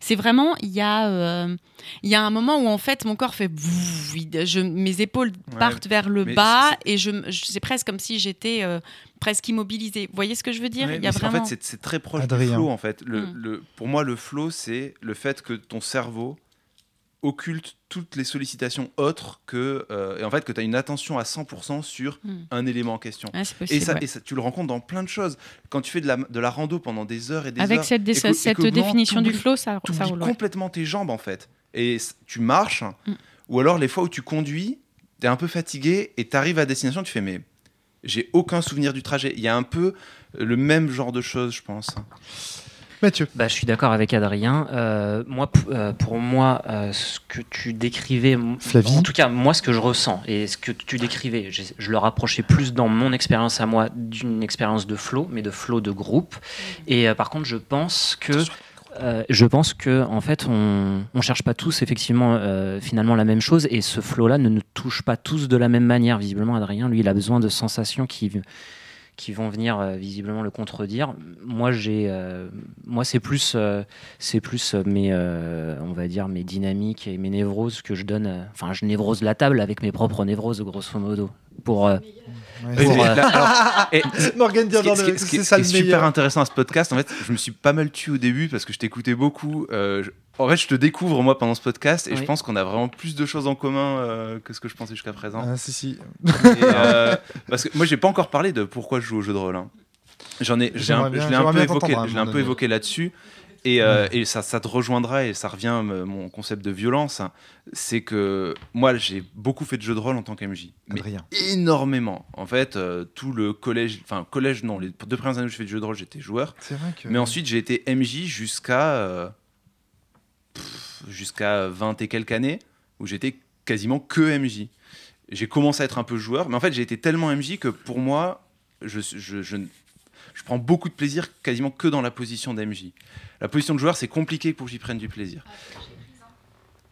C'est vraiment il y a euh, il y a un moment où en fait mon corps fait je, mes épaules Ouais, partent vers le bas et je, je- c'est presque comme si j'étais euh, presque immobilisée. Vous voyez ce que je veux dire? Ouais, Il y a vraiment En fait, c'est- c'est très proche Adrien. du flow. En fait, le, Mm. le- pour moi, le flow, c'est le fait que ton cerveau occulte toutes les sollicitations autres que euh, et en fait que tu as une attention à 100% sur Mm. un élément en question. C'est Et ça, ouais. et ça, tu le rencontres dans plein de choses. Quand tu fais de la, de la rando pendant des heures et des Avec heures, cette, et cette blanc, définition du flow, ça, ça roule. complètement tes jambes en fait. Et tu marches, Mm. ou alors les fois où tu conduis, tu es un peu fatigué et tu arrives à destination, tu fais mais j'ai aucun souvenir du trajet. Il y a un peu le même genre de choses, je pense. Mathieu, Bah, je suis d'accord avec Adrien. Euh, moi, euh, pour moi, euh, ce que tu décrivais, Flavie. en tout cas, moi, ce que je ressens et ce que tu décrivais, je, je le rapprochais plus dans mon expérience à moi d'une expérience de flow, mais de flow de groupe. Et euh, par contre, je pense que euh, je pense que en fait, on, on cherche pas tous effectivement euh, finalement la même chose, et ce flow-là ne nous touche pas tous de la même manière. Visiblement, Adrien, lui, il a besoin de sensations qui qui vont venir euh, visiblement le contredire. Moi, j'ai, euh, moi, c'est plus, euh, c'est plus mes, on va dire mes dynamiques et mes névroses que je donne. Enfin, je névrose la table avec mes propres névroses, grosso modo, pour. Ouais, Pour, c'est- euh, Là, alors, et ce qui- ce qui- ce qui est super intéressant à ce podcast, en fait, je me suis pas mal tué au début parce que je t'écoutais beaucoup. Euh, je- en fait, je te découvre moi pendant ce podcast et je pense qu'on a vraiment plus de choses en commun euh, que ce que je pensais jusqu'à présent. Ah, si, si. Et, euh, parce que moi, j'ai pas encore parlé de pourquoi je joue au jeu de rôle. hein. J'en ai, j'ai un- J'aimerais bien- je l'ai un peu je l'ai un évoqué là-dessus. Et, euh, et ça, ça te rejoindra et ça revient euh, mon concept de violence. C'est que moi, j'ai beaucoup fait de jeux de rôle en tant qu'MJ. Mais Adrien. énormément. En fait, euh, tout le collège, enfin collège non, les deux premières années où je fais du jeu de rôle, j'étais joueur. C'est vrai que. Mais ensuite, j'ai été MJ jusqu'à euh, jusqu'à 20 et quelques années où j'étais quasiment que MJ. J'ai commencé à être un peu joueur, mais en fait, j'ai été tellement MJ que pour moi, je, je, je, je prends beaucoup de plaisir quasiment que dans la position d'MJ. La position de joueur, c'est compliqué pour que j'y prenne du plaisir.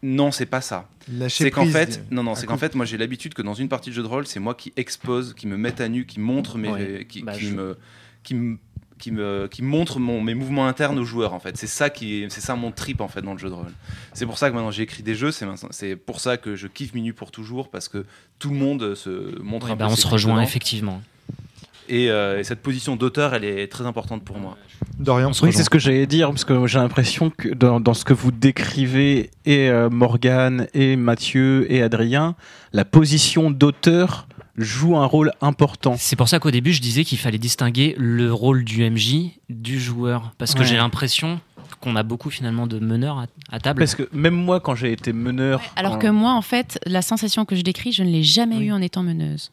Non, c'est pas ça. C'est qu'en fait, dis- non, non, c'est qu'en fait, moi j'ai l'habitude que dans une partie de jeu de rôle, c'est moi qui expose, qui me mette à nu, qui montre mes, Oui. qui, Bah, qui je- me, qui me, qui me, qui montre mon, mes mouvements internes aux joueurs. En fait, c'est ça qui, est- c'est ça mon trip en fait dans le jeu de rôle. C'est pour ça que maintenant j'écris des jeux. C'est c'est pour ça que je kiffe Minuit pour toujours parce que tout le monde se montre ouais, un bah, peu. on se rejoint dedans. effectivement. Et, euh, et cette position d'auteur, elle est très importante pour moi. Dorian, Oui, c'est ce que j'allais dire, parce que j'ai l'impression que dans, dans ce que vous décrivez, et euh, Morgane, et Mathieu, et Adrien, la position d'auteur joue un rôle important. C'est pour ça qu'au début, je disais qu'il fallait distinguer le rôle du MJ du joueur, parce que Ouais. j'ai l'impression qu'on a beaucoup finalement de meneurs à, à table. Parce que même moi, quand j'ai été meneur. Alors en- que moi, en fait, la sensation que je décris, je ne l'ai jamais Oui. eue en étant meneuse.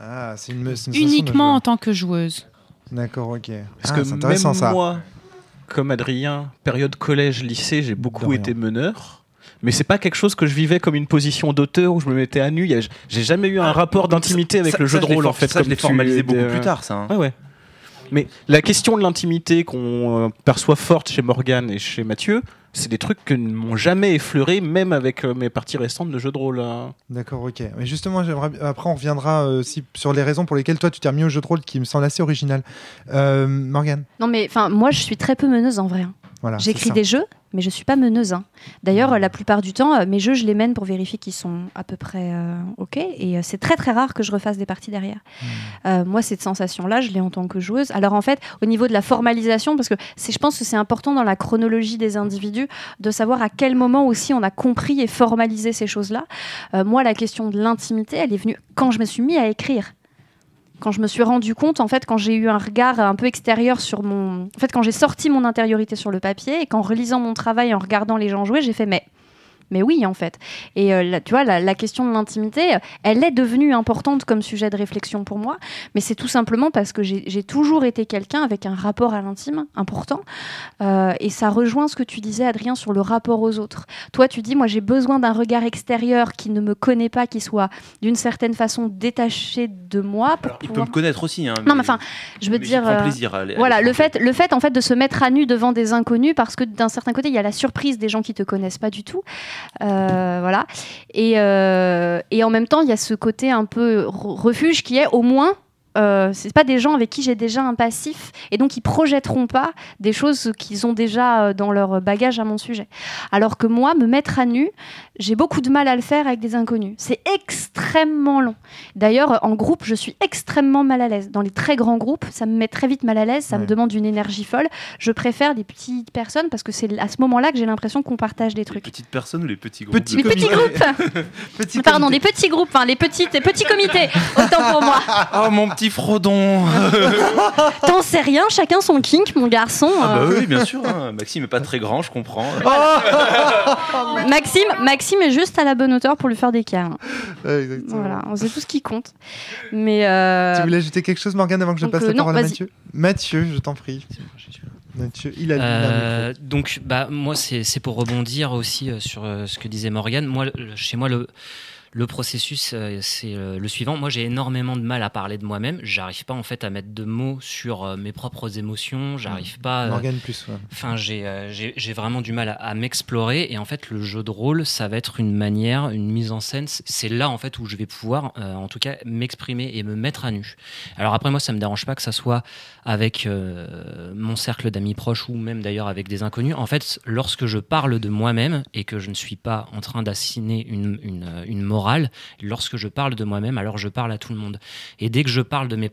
Ah, c'est une, une uniquement en tant que joueuse. D'accord, ok. Parce Ah, que intéressant même ça. moi, comme Adrien, période collège, lycée, j'ai beaucoup été meneur. Mais c'est pas quelque chose que je vivais comme une position d'auteur où je me mettais à nu. J'ai jamais eu un rapport d'intimité avec Ça- le jeu ça, de rôle en fait. Ça, je comme l'ai formalisé beaucoup plus tard, ça. hein. Ouais, ouais. Mais la question de l'intimité qu'on euh, perçoit forte chez Morgane et chez Mathieu, c'est des trucs que ne m'ont jamais effleuré, même avec euh, mes parties récentes de jeux de rôle. hein. D'accord, ok. Mais justement, j'aimerais. Après, on reviendra euh, sur les raisons pour lesquelles toi tu t'es remis au jeu de rôle, qui me semble assez original. Euh, Morgane, Non, mais enfin, moi, je suis très peu meneuse en vrai. hein. Voilà. J'écris des jeux, mais je suis pas meneuse. hein. D'ailleurs, la plupart du temps, euh, mes jeux, je les mène pour vérifier qu'ils sont à peu près euh, OK. Et euh, c'est très très rare que je refasse des parties derrière. Hmm. Euh, moi, cette sensation-là, je l'ai en tant que joueuse. Alors en fait, au niveau de la formalisation, parce que je pense que c'est important dans la chronologie des individus de savoir à quel moment aussi on a compris et formalisé ces choses-là. Euh, moi, la question de l'intimité, elle est venue quand je me suis mis à écrire. Quand je me suis rendu compte, en fait, quand j'ai eu un regard un peu extérieur sur mon. En fait, quand j'ai sorti mon intériorité sur le papier et qu'en relisant mon travail, en regardant les gens jouer, j'ai fait mais. Mais oui, en fait. Et euh, là, tu vois, la, la question de l'intimité, elle est devenue importante comme sujet de réflexion pour moi. Mais c'est tout simplement parce que j'ai toujours été quelqu'un avec un rapport à l'intime important. Euh, et ça rejoint ce que tu disais, Adrien, sur le rapport aux autres. Toi, tu dis, moi, j'ai besoin d'un regard extérieur qui ne me connaît pas, qui soit d'une certaine façon détaché de moi. Pour Alors, il peut me connaître aussi. Hein, Non, mais enfin, je veux mais dire. euh, plaisir à aller- à voilà, aller le fait, le fait en fait de se mettre à nu devant des inconnus parce que d'un certain côté il y a la surprise des gens qui te connaissent pas du tout, voilà, et, euh, et en même temps il y a ce côté un peu re- refuge qui est au moins euh, c'est pas des gens avec qui j'ai déjà un passif et donc ils projetteront pas des choses qu'ils ont déjà euh, dans leur bagage à mon sujet. Alors que moi, me mettre à nu, j'ai beaucoup de mal à le faire avec des inconnus. C'est extrêmement long. D'ailleurs, en groupe, je suis extrêmement mal à l'aise. Dans les très grands groupes, ça me met très vite mal à l'aise, ça me demande une énergie folle. Je préfère des petites personnes parce que c'est à ce moment-là que j'ai l'impression qu'on partage des Les trucs. petites personnes ou les petits groupes Les petits groupes, pardon, des petits groupes, les petites, les petits comités. Autant pour moi. Oh mon petit Frodon T'en sais rien, chacun son kink, mon garçon. Ah bah Euh, oui, bien sûr. hein. Maxime est pas très grand, je comprends. Maxime, Maxime est juste à la bonne hauteur pour lui faire des câlins. Ouais, exactement. Voilà, c'est tout ce qui compte. Mais euh, Tu voulais ajouter quelque chose, Morgane, avant que je donc, passe euh, la non, parole à. Mathieu? Mathieu, je t'en prie. Mathieu, il a Euh, donc, bah, moi, c'est c'est pour rebondir aussi euh, sur euh, ce que disait Morgane. Moi, le- chez moi, le, le processus, euh, c'est euh, le suivant. Moi, j'ai énormément de mal à parler de moi-même. J'arrive pas, en fait, à mettre de mots sur euh, mes propres émotions. J'arrive pas. euh, Morgane plus, ouais. Enfin, j'ai euh, j'ai- vraiment du mal à, à m'explorer. Et en fait, le jeu de rôle, ça va être une manière, une mise en scène. C'est là, en fait, où je vais pouvoir, euh, en tout cas, m'exprimer et me mettre à nu. Alors après, moi, ça me dérange pas que ça soit avec euh, mon cercle d'amis proches ou même d'ailleurs avec des inconnus. En fait, lorsque je parle de moi-même et que je ne suis pas en train d'assiner une, une, euh, une lorsque je parle de moi-même, alors je parle à tout le monde. Et dès que je parle de mes,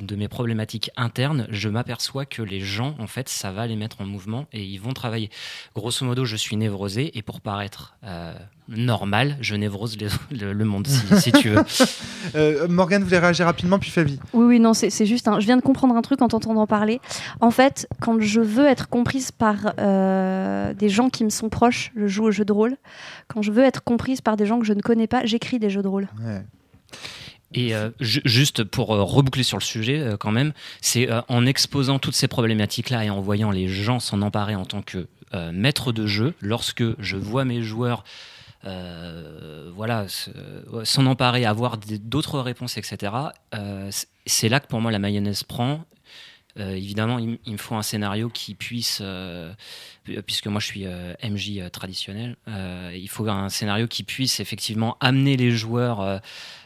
de mes problématiques internes, je m'aperçois que les gens, en fait, ça va les mettre en mouvement et ils vont travailler. Grosso modo, je suis névrosé et pour paraître euh, normal, je névrose les- le, le monde, si, si tu veux. Euh, Morgane voulait réagir rapidement, puis Flavie. Oui, oui, non, c'est juste. Je viens de comprendre un truc en t'entendant parler. En fait, quand je veux être comprise par euh, des gens qui me sont proches, je joue au jeu de rôle. Quand je veux être comprise par des gens que je ne connais pas, j'écris des jeux de rôle. Ouais. Et euh, ju- juste pour euh, reboucler sur le sujet, euh, quand même, c'est euh, en exposant toutes ces problématiques-là et en voyant les gens s'en emparer en tant que euh, maître de jeu, lorsque je vois mes joueurs euh, voilà, se- s'en emparer, avoir d'autres réponses, etc., euh, c'est là que pour moi la mayonnaise prend. Euh, évidemment, il, me faut un scénario qui puisse, pu- puisque moi je suis MJ traditionnel, il faut un scénario qui puisse effectivement amener les joueurs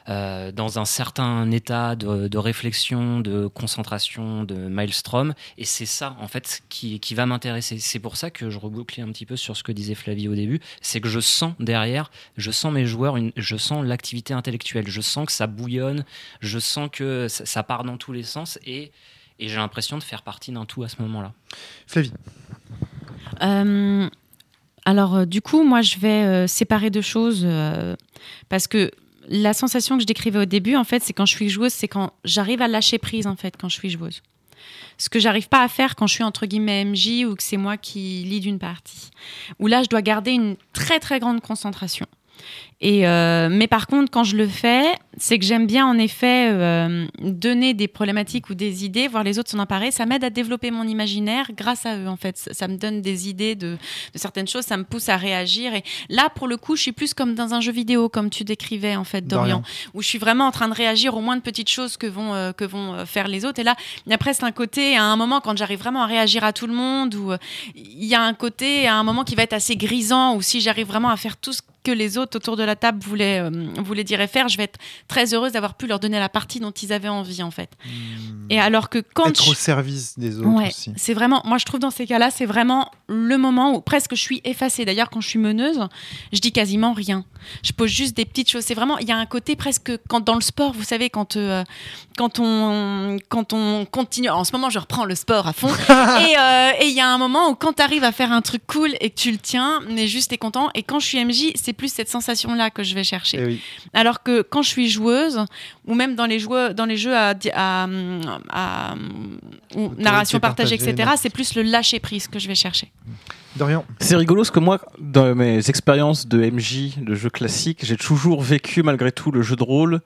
euh, dans un certain état de, de réflexion, de concentration, de maelstrom. Et c'est ça, en fait, qui, qui va m'intéresser. C'est pour ça que je rebouclais un petit peu sur ce que disait Flavie au début. C'est que je sens derrière, je sens mes joueurs, une- je sens l'activité intellectuelle. Je sens que ça bouillonne, je sens que ça, ça part dans tous les sens. Et, et j'ai l'impression de faire partie d'un tout à ce moment-là. Flavie. Euh, alors, euh, du coup, moi, je vais euh, séparer deux choses euh, parce que la sensation que je décrivais au début, en fait, c'est quand je suis joueuse, c'est quand j'arrive à lâcher prise, en fait, quand je suis joueuse. Ce que j'arrive pas à faire quand je suis entre guillemets MJ ou que c'est moi qui lead une partie. Où là, je dois garder une très très grande concentration. Et euh, mais par contre, quand je le fais, c'est que j'aime bien en effet euh, donner des problématiques ou des idées, voir les autres s'en emparer. Ça m'aide à développer mon imaginaire grâce à eux en fait. Ça, ça me donne des idées de, de certaines choses, ça me pousse à réagir. Et là, pour le coup, je suis plus comme dans un jeu vidéo, comme tu décrivais en fait, Dorian, Dorian. où je suis vraiment en train de réagir aux moindres petites choses que vont euh, que vont faire les autres. Et là, il y a presque un côté à un moment quand j'arrive vraiment à réagir à tout le monde, où il y a un côté à un moment qui va être assez grisant, ou si j'arrive vraiment à faire tout ce que les autres autour de la table voulaient, euh, voulaient dire et faire, je vais être très heureuse d'avoir pu leur donner la partie dont ils avaient envie en fait. Et alors que quand Être je- au service des autres Ouais, aussi. c'est vraiment, moi je trouve dans ces cas-là, c'est vraiment le moment où presque je suis effacée. D'ailleurs, quand je suis meneuse, je dis quasiment rien. Je pose juste des petites choses. C'est vraiment, il y a un côté presque quand dans le sport, vous savez, quand euh, quand on quand on continue. En ce moment, je reprends le sport à fond. et euh, et il y a un moment où quand tu arrives à faire un truc cool et que tu le tiens, mais juste t'es content. Et quand je suis MJ, c'est plus cette sensation-là que je vais chercher. Eh oui. Alors que quand je suis joueuse, ou même dans les, jeux, dans les jeux à, à, à- ou narration partagée, partagée, etc., c'est plus le lâcher prise que je vais chercher. Dorian. C'est rigolo parce que moi, dans mes expériences de MJ, de jeux classiques, j'ai toujours vécu malgré tout le jeu de rôle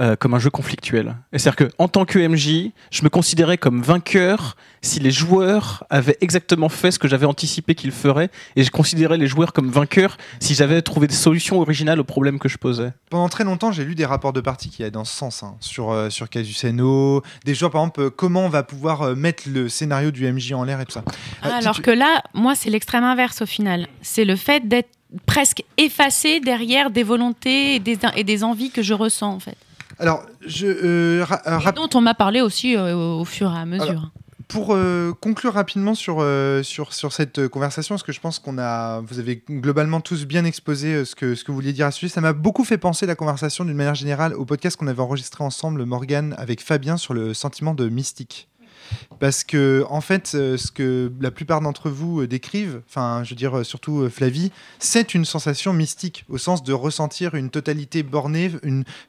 euh, comme un jeu conflictuel. C'est-à-dire que en tant que MJ, je me considérais comme vainqueur si les joueurs avaient exactement fait ce que j'avais anticipé qu'ils feraient, et je considérais les joueurs comme vainqueurs si j'avais trouvé des solutions originales aux problèmes que je posais. Pendant très longtemps, j'ai lu des rapports de partie qui allaient dans ce sens, hein, sur, euh, sur Casus No, des joueurs, par exemple, euh, comment on va pouvoir euh, mettre le scénario du MJ en l'air et tout ça. Euh, tu- Alors tu- que là, moi, c'est l'extrême inverse au final. C'est le fait d'être presque effacé derrière des volontés et des, et des envies que je ressens, en fait. Alors, je, euh, euh, Et dont on m'a parlé aussi euh, au, fur et à mesure. Alors, pour euh, conclure rapidement sur, sur, sur cette conversation, parce que je pense qu'on a, vous avez globalement tous bien exposé ce, que, ce que vous vouliez dire à ce sujet, ça m'a beaucoup fait penser la conversation d'une manière générale au podcast qu'on avait enregistré ensemble, Morgane, avec Fabien, sur le sentiment de mystique. Parce que, en fait, euh, ce que la plupart d'entre vous euh, décrivent, enfin, je veux dire, euh, surtout Flavie, c'est une sensation mystique, au sens de ressentir une totalité bornée,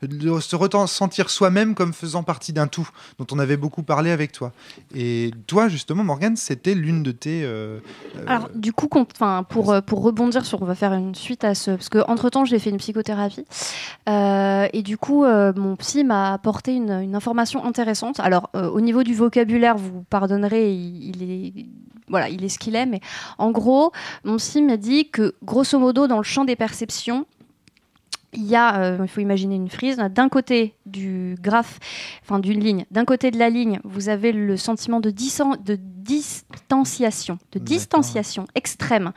de se ressentir soi-même comme faisant partie d'un tout, dont on avait beaucoup parlé avec toi. Et toi, justement, Morgane, c'était l'une de tes. Alors, du coup, pour, pour rebondir sur, on va faire une suite à ce, parce que entre temps, j'ai fait une psychothérapie, et du coup, mon psy m'a apporté une, information intéressante. Alors, au niveau du vocabulaire, vous pardonnerez, il, est, voilà, il est ce qu'il est, mais en gros, mon psy m'a dit que, grosso modo, dans le champ des perceptions, il y a, euh, il faut imaginer une frise, d'un côté du graphe, enfin d'une ligne, d'un côté de la ligne, vous avez le sentiment de distanciation, de distanciation extrême,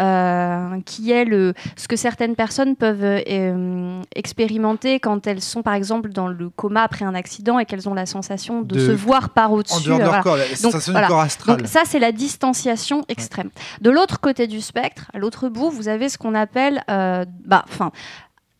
euh, qui est le, ce que certaines personnes peuvent euh, expérimenter quand elles sont par exemple dans le coma après un accident et qu'elles ont la sensation de, De- se voir par en au-dessus. dehors de leur voilà. corps, la sensation voilà. du corps astral. Donc ça, c'est la distanciation extrême. De l'autre côté du spectre, à l'autre bout, vous avez ce qu'on appelle, euh, bah, enfin,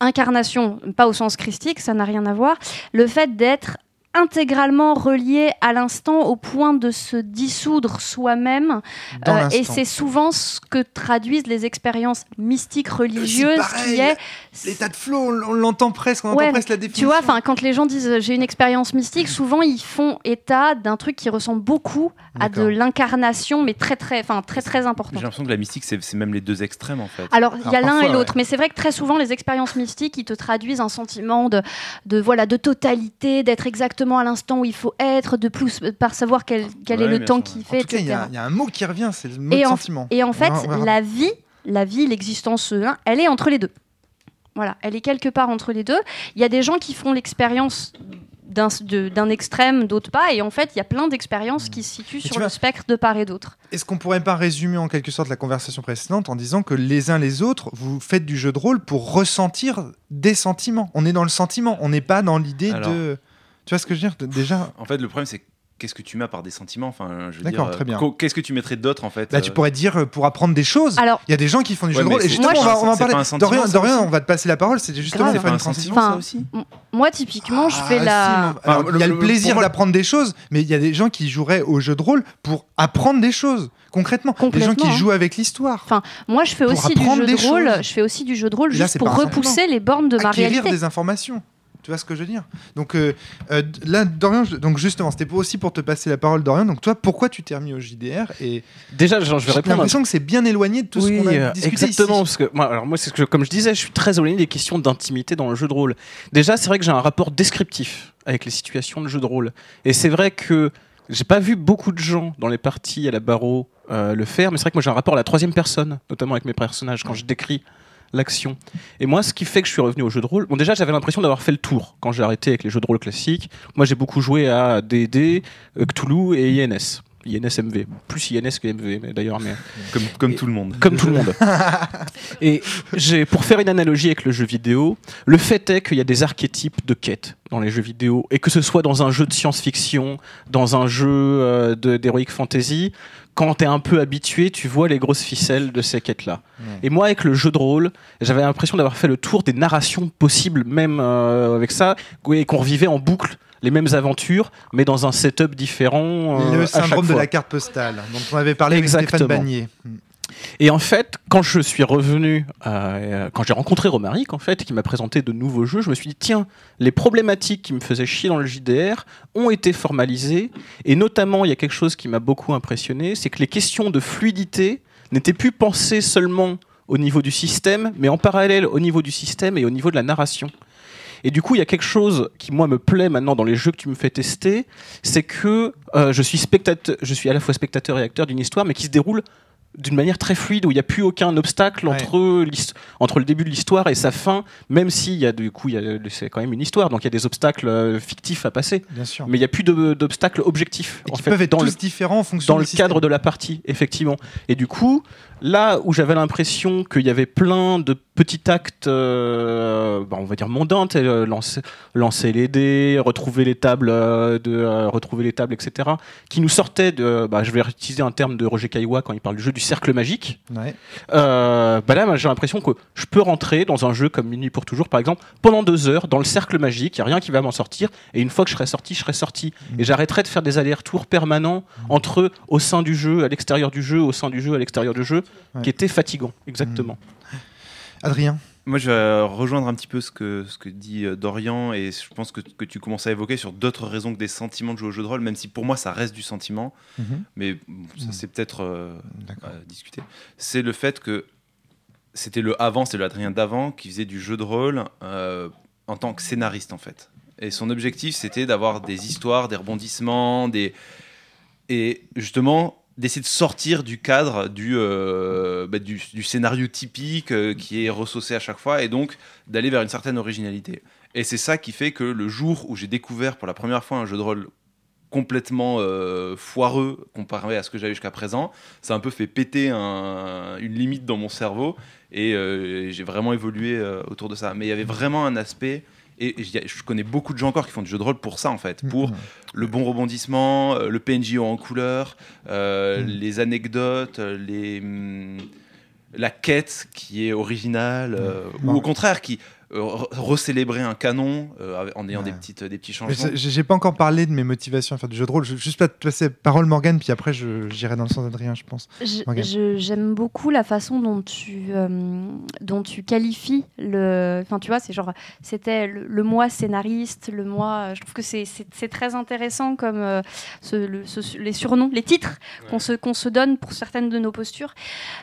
incarnation, pas au sens christique, ça n'a rien à voir. Le fait d'être intégralement relié à l'instant au point de se dissoudre soi-même Euh, et c'est souvent ce que traduisent les expériences mystiques religieuses pareil, qui est L'état de flow, on, on l'entend presque, on entend presque la tu définition. vois, enfin, quand les gens disent euh, j'ai une expérience mystique, souvent ils font état d'un truc qui ressemble beaucoup à de l'incarnation, mais très très, enfin très très important. J'ai l'impression que la mystique, c'est c'est même les deux extrêmes en fait. Alors, il y a l'un et l'autre, mais c'est vrai que très souvent, les expériences mystiques, ils te traduisent un sentiment de, de, voilà, de totalité, d'être exactement à l'instant où il faut être, de plus par savoir quel, quel est le temps qu'il En fait, tout cas, il y, a- il y a un mot qui revient, c'est le mot Et de en- sentiment. Et en fait, la vie, la vie, l'existence, hein, elle est entre les deux. Voilà, elle est quelque part entre les deux. Il y a des gens qui font l'expérience d'un extrême, d'autres pas, et en fait, il y a plein d'expériences qui se situent tu sur le spectre de part et d'autre. Est-ce qu'on pourrait pas résumer en quelque sorte la conversation précédente en disant que les uns les autres, vous faites du jeu de rôle pour ressentir des sentiments? On est dans le sentiment, on n'est pas dans l'idée de. Tu vois ce que je veux dire? Déjà, En fait, le problème, c'est qu'est-ce que tu mets par des sentiments? Enfin, je veux D'accord, dire, très bien. Qu'est-ce que tu mettrais d'autre en fait bah, tu euh, pourrais dire euh, pour apprendre des choses. Alors, Il y a des gens qui font du Ouais, jeu de rôle. Et justement, moi, on va, on va parler. Dorian, Dorian, on va te passer la parole. C'est justement, Grave. une transition. Enfin, ça aussi? moi, typiquement, je fais Ah, la. Enfin, il y a le- plaisir d'apprendre des choses, mais il y a des gens qui joueraient au jeu de rôle pour apprendre des choses, concrètement. Des gens qui hein. jouent avec l'histoire. Enfin, Moi, je fais aussi du jeu de rôle. choses. Je fais aussi du jeu de rôle juste pour repousser les bornes de ma Acquérir réalité. des informations. Tu vois ce que je veux dire Donc euh, euh, là, Dorian, je- donc justement, c'était aussi pour te passer la parole, Dorian. Donc toi, pourquoi tu t'es remis au JDR Et Déjà, genre, je vais j'ai répondre. à- l'impression que c'est bien éloigné de tout ce Oui, qu'on a euh, discuté exactement. ici. Parce que moi, alors moi, c'est ce que, comme je disais, je suis très éloigné des questions d'intimité dans le jeu de rôle. Déjà, c'est vrai que j'ai un rapport descriptif avec les situations de jeu de rôle. Et c'est vrai que j'ai pas vu beaucoup de gens dans les parties à la barreau euh, le faire, mais c'est vrai que moi j'ai un rapport à la troisième personne, notamment avec mes personnages, quand je décris l'action. Et moi, ce qui fait que je suis revenu au jeu de rôle, bon déjà j'avais l'impression d'avoir fait le tour quand j'ai arrêté avec les jeux de rôle classiques. Moi j'ai beaucoup joué à D&D, euh, Cthulhu et INS. INS MV, plus INS que MV mais d'ailleurs, mais Comme, comme Et- tout le monde. comme tout le monde. Et j'ai, pour faire une analogie avec le jeu vidéo, le fait est qu'il y a des archétypes de quêtes dans les jeux vidéo, et que ce soit dans un jeu de science-fiction, dans un jeu euh, d'heroic fantasy, quand t'es un peu habitué, tu vois les grosses ficelles de ces quêtes-là. Et moi, avec le jeu de rôle, j'avais l'impression d'avoir fait le tour des narrations possibles, même euh, avec ça, et qu'on revivait en boucle les mêmes aventures, mais dans un setup différent. euh, le syndrome de la carte postale, dont on avait parlé avec Stéphane Exactement. Bagnier. Et en fait, quand je suis revenu, euh, quand j'ai rencontré Romaric, en fait, qui m'a présenté de nouveaux jeux, je me suis dit, tiens, les problématiques qui me faisaient chier dans le JDR ont été formalisées. Et notamment, il y a quelque chose qui m'a beaucoup impressionné, c'est que les questions de fluidité n'étaient plus pensées seulement au niveau du système, mais en parallèle au niveau du système et au niveau de la narration. Et du coup, il y a quelque chose qui, moi, me plaît maintenant dans les jeux que tu me fais tester, c'est que euh, je, suis spectateur, je suis à la fois spectateur et acteur d'une histoire, mais qui se déroule d'une manière très fluide, où il n'y a plus aucun obstacle Ouais. entre, le début de l'histoire et sa fin, même s'il y a du coup, c'est quand même une histoire, donc il y a des obstacles euh, fictifs à passer, Bien sûr. mais il n'y a plus d'obstacles objectifs. Et en qui fait, peuvent être dans tous le différents en fonction dans du le système. cadre de la partie, effectivement. Et du coup, là où j'avais l'impression qu'il y avait plein de petits actes, euh, bah, on va dire mondains, euh, lancer, lancer les dés, retrouver les tables, euh, de, euh, retrouver les tables, etc., qui nous sortaient de, bah, je vais utiliser un terme de Roger Caillois quand il parle du jeu du cercle magique. Ouais. Euh, bah là, j'ai l'impression que je peux rentrer dans un jeu comme Minuit pour toujours, par exemple, pendant deux heures dans le cercle magique. Il y a rien qui va m'en sortir. Et une fois que je serai sorti, je serai sorti. Mm. Et j'arrêterai de faire des allers-retours permanents entre eux, au sein du jeu, à l'extérieur du jeu, au sein du jeu, à l'extérieur du jeu, Ouais. qui était fatigant, exactement. Adrien Moi, je vais rejoindre un petit peu ce que, ce que dit euh, Dorian, et je pense que, que tu commences à évoquer sur d'autres raisons que des sentiments de jouer au jeu de rôle, même si pour moi ça reste du sentiment, mais bon, ça Mhm. c'est peut-être euh, discuter. C'est le fait que c'était le avant, c'était le Adrien d'avant qui faisait du jeu de rôle euh, en tant que scénariste en fait. Et son objectif c'était d'avoir des histoires, des rebondissements, des et justement d'essayer de sortir du cadre du, euh, bah, du, scénario typique euh, qui est ressaucé à chaque fois et donc d'aller vers une certaine originalité. Et c'est ça qui fait que le jour où j'ai découvert pour la première fois un jeu de rôle complètement euh, foireux comparé à ce que j'avais jusqu'à présent, ça a un peu fait péter un- une limite dans mon cerveau et j'ai vraiment évolué autour de ça. Mais il y avait vraiment un aspect, et je connais beaucoup de gens encore qui font du jeu de rôle pour ça en fait, pour Mhm. le bon rebondissement, euh, le PNJ en couleur, euh, Mm. les anecdotes, euh, les, hum, la quête qui est originale, euh, ou au contraire qui recélébrer un canon euh, en ayant Ouais. des, petites, des petits changements. J'ai pas encore parlé de mes motivations à faire du jeu de rôle. Je vais juste pas te passer la parole, Morgane, puis après, je- j'irai dans le sens d'Adrien, je pense. Je- je- J'aime beaucoup la façon dont tu, euh, dont tu qualifies le. Enfin, tu vois, c'est genre. C'était le, le moi scénariste, le moi. Je trouve que c'est- très intéressant comme euh, ce- le- ce- les surnoms, les titres qu'on se, qu'on se donne pour certaines de nos postures.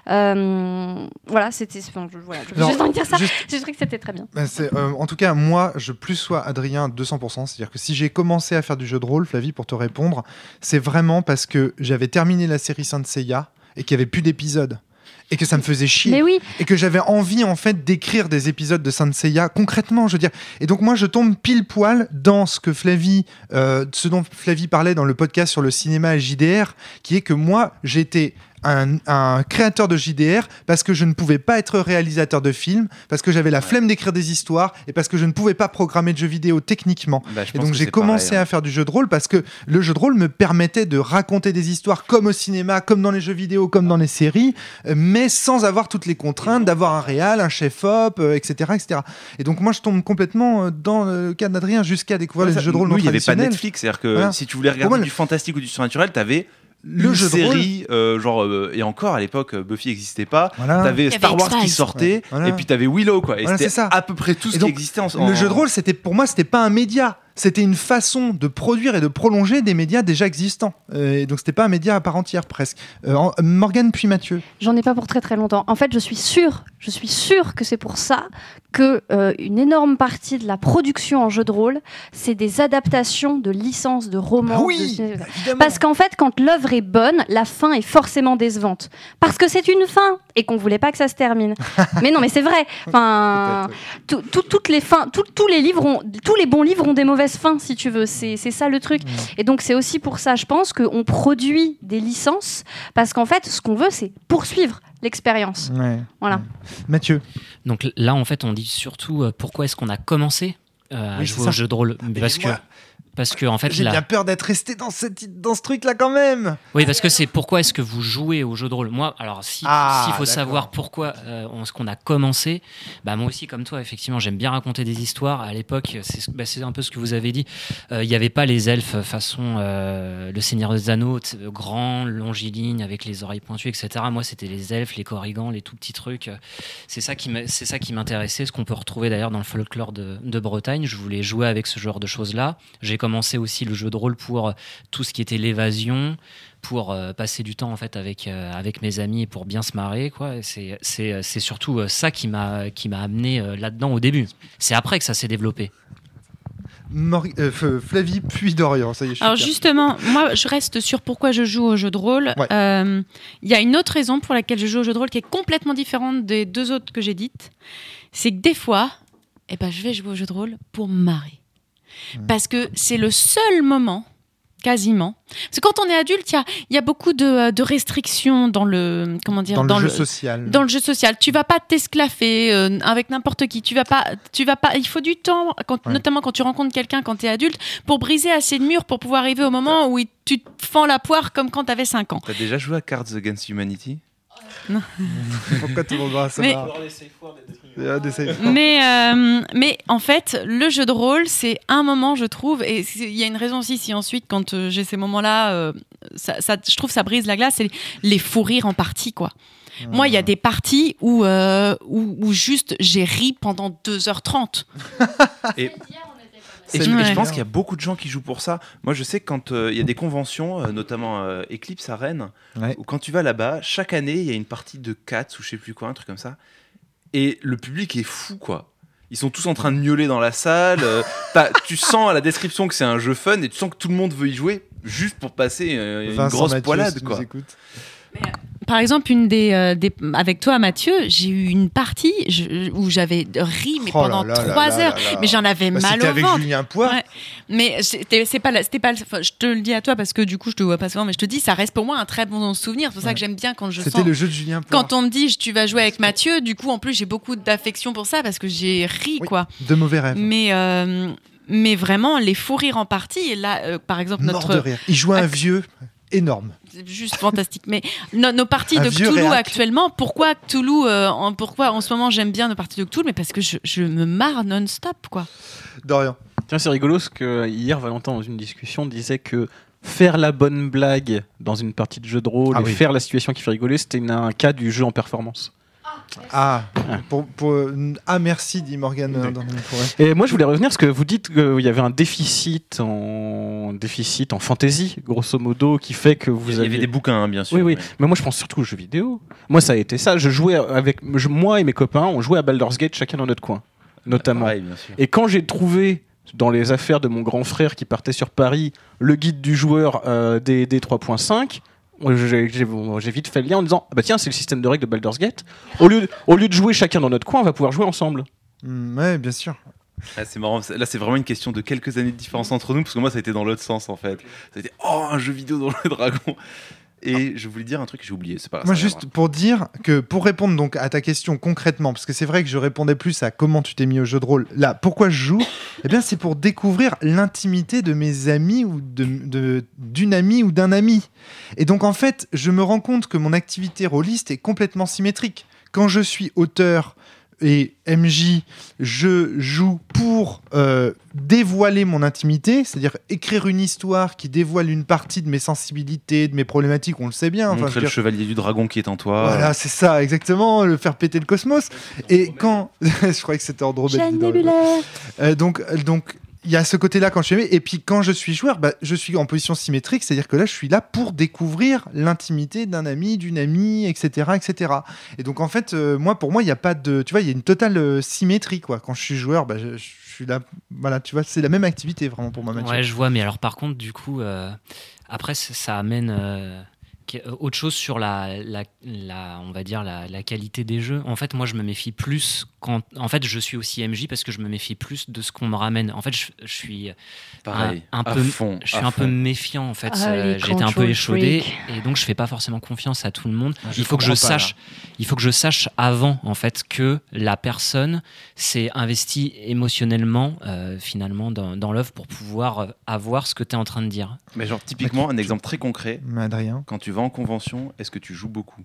Euh, voilà, c'était. Enfin, je, voilà, je Non, juste envie de dire ça. juste- J'ai trouvé que c'était très bien. Ben, euh, en tout cas, moi, je plus sois Adrien 200%. C'est-à-dire que si j'ai commencé à faire du jeu de rôle, Flavie, pour te répondre, c'est vraiment parce que j'avais terminé la série Saint Seiya et qu'il n'y avait plus d'épisodes. Et que ça me faisait chier. Mais oui, et que j'avais envie en fait d'écrire des épisodes de Saint Seiya concrètement, je veux dire. Et donc moi je tombe pile poil dans ce que Flavie, euh, ce dont Flavie parlait dans le podcast sur le cinéma et JDR, qui est que moi j'étais un, un créateur de JDR parce que je ne pouvais pas être réalisateur de films, parce que j'avais la flemme d'écrire des histoires et parce que je ne pouvais pas programmer de jeux vidéo techniquement. Bah, Et donc j'ai commencé pareil, hein. à faire du jeu de rôle parce que le jeu de rôle me permettait de raconter des histoires comme au cinéma, comme dans les jeux vidéo, comme dans les séries, mais sans avoir toutes les contraintes d'avoir un réal, un chef-op, euh, etc., etc. Et donc moi je tombe complètement euh, dans le cas d'Adrien jusqu'à découvrir Ouais, les jeux de rôle nous, il n'y avait pas. Netflix, c'est-à-dire que Voilà. si tu voulais regarder moi, du fantastique ou du surnaturel, tu avais le une jeu de rôle. série, euh, genre, euh, et encore à l'époque, euh, Buffy n'existait pas. Voilà. T'avais Star Wars qui sortait, Ouais, voilà. et puis t'avais Willow, quoi. Et Voilà, c'était c'est ça. à peu près tout ce Et qui donc, existait en, en- Le jeu de rôle, c'était pour moi, c'était pas un média. C'était une façon de produire et de prolonger des médias déjà existants. Euh, et donc, c'était pas un média à part entière, presque. Euh, Morgane puis Mathieu. J'en ai pas pour très très longtemps. En fait, je suis sûre, je suis sûre que c'est pour ça que euh, une énorme partie de la production en jeu de rôle, c'est des adaptations de licences, de romans. Ah oui, de- évidemment. Parce qu'en fait, quand l'œuvre est bonne, la fin est forcément décevante. Parce que c'est une fin et qu'on voulait pas que ça se termine. mais non, mais c'est vrai. Enfin, tout- tout- toutes les fins, tout- tous les livres, ont, tous les bons livres ont des mauvaises fins, si tu veux. C'est c'est ça le truc. Et donc c'est aussi pour ça, je pense, qu'on produit des licences parce qu'en fait, ce qu'on veut, c'est poursuivre l'expérience. Ouais. Voilà. Ouais. Mathieu. Donc là, en fait, on dit surtout euh, pourquoi est-ce qu'on a commencé euh, à Oui, jouer au jeu de rôle? Mais Parce que, moi, parce que en fait, J'ai la- bien peur d'être resté dans, cette, dans ce truc-là quand même. oui, parce que c'est pourquoi est-ce que vous jouez au jeu de rôle? Moi, alors si Ah, s'il faut savoir pourquoi euh, on- ce qu'on a commencé, bah moi aussi comme toi, effectivement, j'aime bien raconter des histoires. À l'époque, c'est ce- bah, un peu ce que vous avez dit. Euh, Il n'y avait pas les elfes façon euh, le Seigneur des Anneaux, euh, grand, longiligne, avec les oreilles pointues, etc. Moi, c'était les elfes, les corrigans, les tout petits trucs. C'est ça qui c'est ça qui m'intéressait, ce qu'on peut retrouver d'ailleurs dans le folklore de, de Bretagne. Je voulais jouer avec ce genre de choses-là. J'ai commencé aussi le jeu de rôle pour euh, tout ce qui était l'évasion, pour euh, passer du temps en fait avec euh, avec mes amis et pour bien se marrer quoi. C'est c'est c'est surtout ça qui m'a qui m'a amené là-dedans au début. C'est après que ça s'est développé. Euh, Flavie puis Dorian. Ça y est, je suis Alors justement, moi je reste sur pourquoi je joue au jeu de rôle. Ouais. Euh, Il y a une autre raison pour laquelle je joue au jeu de rôle qui est complètement différente des deux autres que j'ai dites. C'est que des fois, eh ben, je vais jouer au jeu de rôle pour me marrer. Parce que c'est le seul moment, quasiment. Parce que quand on est adulte, il y a, il y a beaucoup de, de restrictions dans le, comment dire, dans, le jeu social. dans le jeu social, tu vas pas t'esclaffer euh, avec n'importe qui. Tu vas pas, tu vas pas. Il faut du temps, quand, Ouais. notamment quand tu rencontres quelqu'un quand tu es adulte, pour briser assez de murs pour pouvoir arriver au moment où il- tu te fends la poire comme quand tu avais 5 ans. T'as déjà joué à Cards Against Humanity? Pourquoi tout le monde va ça Mais- Mais, euh, mais en fait, le jeu de rôle, c'est un moment, je trouve, et il y a une raison aussi si ensuite, quand euh, j'ai ces moments-là, euh, ça, ça- je trouve ça brise la glace, c'est les fous rires en partie, quoi. Moi, il y a des parties où, euh, où, où juste j'ai ri pendant 2h30. Et, C'est et je, et je Ouais. pense qu'il y a beaucoup de gens qui jouent pour ça. Moi, je sais que quand euh, il y a des conventions, euh, notamment euh, Eclipse à Rennes, Ouais. où quand tu vas là-bas, chaque année, il y a une partie de Cats ou je sais plus quoi, un truc comme ça. Et le public est fou, quoi. Ils sont tous en train de miauler dans la salle. euh, tu sens à la description que c'est un jeu fun et tu sens que tout le monde veut y jouer juste pour passer euh, une Vincent grosse Mathieu, poilade, si quoi. Par exemple, une des, euh, des- avec toi, Mathieu, j'ai eu une partie je- où j'avais ri mais Oh pendant trois heures, là mais j'en avais Bah, mal C'était au avec ventre. Julien. Ouais. Mais c'était c'est pas c'était pas je te le dis à toi parce que du coup je te vois pas souvent mais je te dis ça reste pour moi un très bon souvenir c'est pour ça que j'aime bien quand je C'était le jeu de Julien quand on me dit tu vas jouer avec Mathieu du coup en plus j'ai beaucoup d'affection pour ça parce que j'ai ri Oui. quoi De mauvais rêves. mais euh, mais vraiment les fous rires en partie et là euh, par exemple Mort de notre rire. Il jouait un vieux énorme. C'est juste fantastique mais no- nos parties Un de Cthulhu réac. actuellement pourquoi Cthulhu euh, en, pourquoi en ce moment j'aime bien nos parties de Cthulhu mais parce que je, je me marre non-stop quoi Dorian. Tiens, c'est rigolo parce que hier, Valentin, dans une discussion, disait que faire la bonne blague dans une partie de jeu de rôle Ah et oui. faire la situation qui fait rigoler, c'était un cas du jeu en performance. Ah, Ah. pour, pour- ah merci, dit Morgane. Et moi, je voulais revenir parce que vous dites qu'il y avait un déficit en déficit en fantasy, grosso modo, qui fait que vous Il y avez avait des bouquins, hein, bien sûr. Oui, oui. mais- Mais moi, je pense surtout aux jeux vidéo. Moi, ça a été ça. Je jouais avec je- moi et mes copains, on jouait à Baldur's Gate chacun dans notre coin, notamment. Pareil, bien sûr. Et quand j'ai trouvé dans les affaires de mon grand frère qui partait sur Paris le guide du joueur euh, des, des 3.5, j'ai vite fait le lien en disant ah bah tiens c'est le système de règles de Baldur's Gate. Au lieu, au lieu de jouer chacun dans notre coin, on va pouvoir jouer ensemble. Mm, ouais, bien sûr. Ah, c'est marrant. Là, c'est vraiment une question de quelques années de différence entre nous, parce que moi, ça a été dans l'autre sens, en fait. Ça a été, oh, un jeu vidéo dans le dragon. Et je voulais dire un truc que j'ai oublié, c'est pas grave. Moi, juste pour dire que pour répondre donc à ta question concrètement, parce que c'est vrai que je répondais plus à comment tu t'es mis au jeu de rôle. Là, pourquoi je joue Eh bien, c'est pour découvrir l'intimité de mes amis ou de- de- d'une amie ou d'un ami. Et donc, en fait, je me rends compte que mon activité rôliste est complètement symétrique. Quand je suis auteur, et MJ, je joue pour euh, dévoiler mon intimité, c'est-à-dire écrire une histoire qui dévoile une partie de mes sensibilités, de mes problématiques, on le sait bien. Enfin, Montrer le dire- chevalier du dragon qui est en toi. voilà, c'est ça, exactement, le faire péter le cosmos. Et quand. je croyais que c'était Andromède. Euh, donc, donc, il y a ce côté-là quand je suis aimé. Et puis, quand je suis joueur, bah, je suis en position symétrique, c'est-à-dire que là, je suis là pour découvrir l'intimité d'un ami, d'une amie, etc., etc. Et donc, en fait, euh, moi, pour moi, il n'y a pas de. Tu vois, il y a une totale euh, symétrie, quoi. Quand je suis joueur, bah, je, suis là. Voilà, tu vois, c'est la même activité, vraiment, pour moi, Mathieu. Ouais, je vois, mais alors par contre, du coup, euh, après, ça amène autre chose sur la, la, la- on va dire, la, la qualité des jeux. En fait, moi, je me méfie plus quand. En fait, je suis aussi MJ parce que je me méfie plus de ce qu'on me ramène. En fait, je, je suis Pareil, un, peu, fond. je suis un peu méfiant en fait. Ah, Euh, J'étais un peu échaudé et donc je fais pas forcément confiance à tout le monde. Ah, il faut que je sache, il faut que je sache avant en fait que la personne s'est investie émotionnellement euh, finalement dans, dans l'œuvre pour pouvoir euh, avoir ce que tu es en train de dire. Mais genre, typiquement, un exemple très concret. Adrien Quand tu vas en convention, est-ce que tu joues beaucoup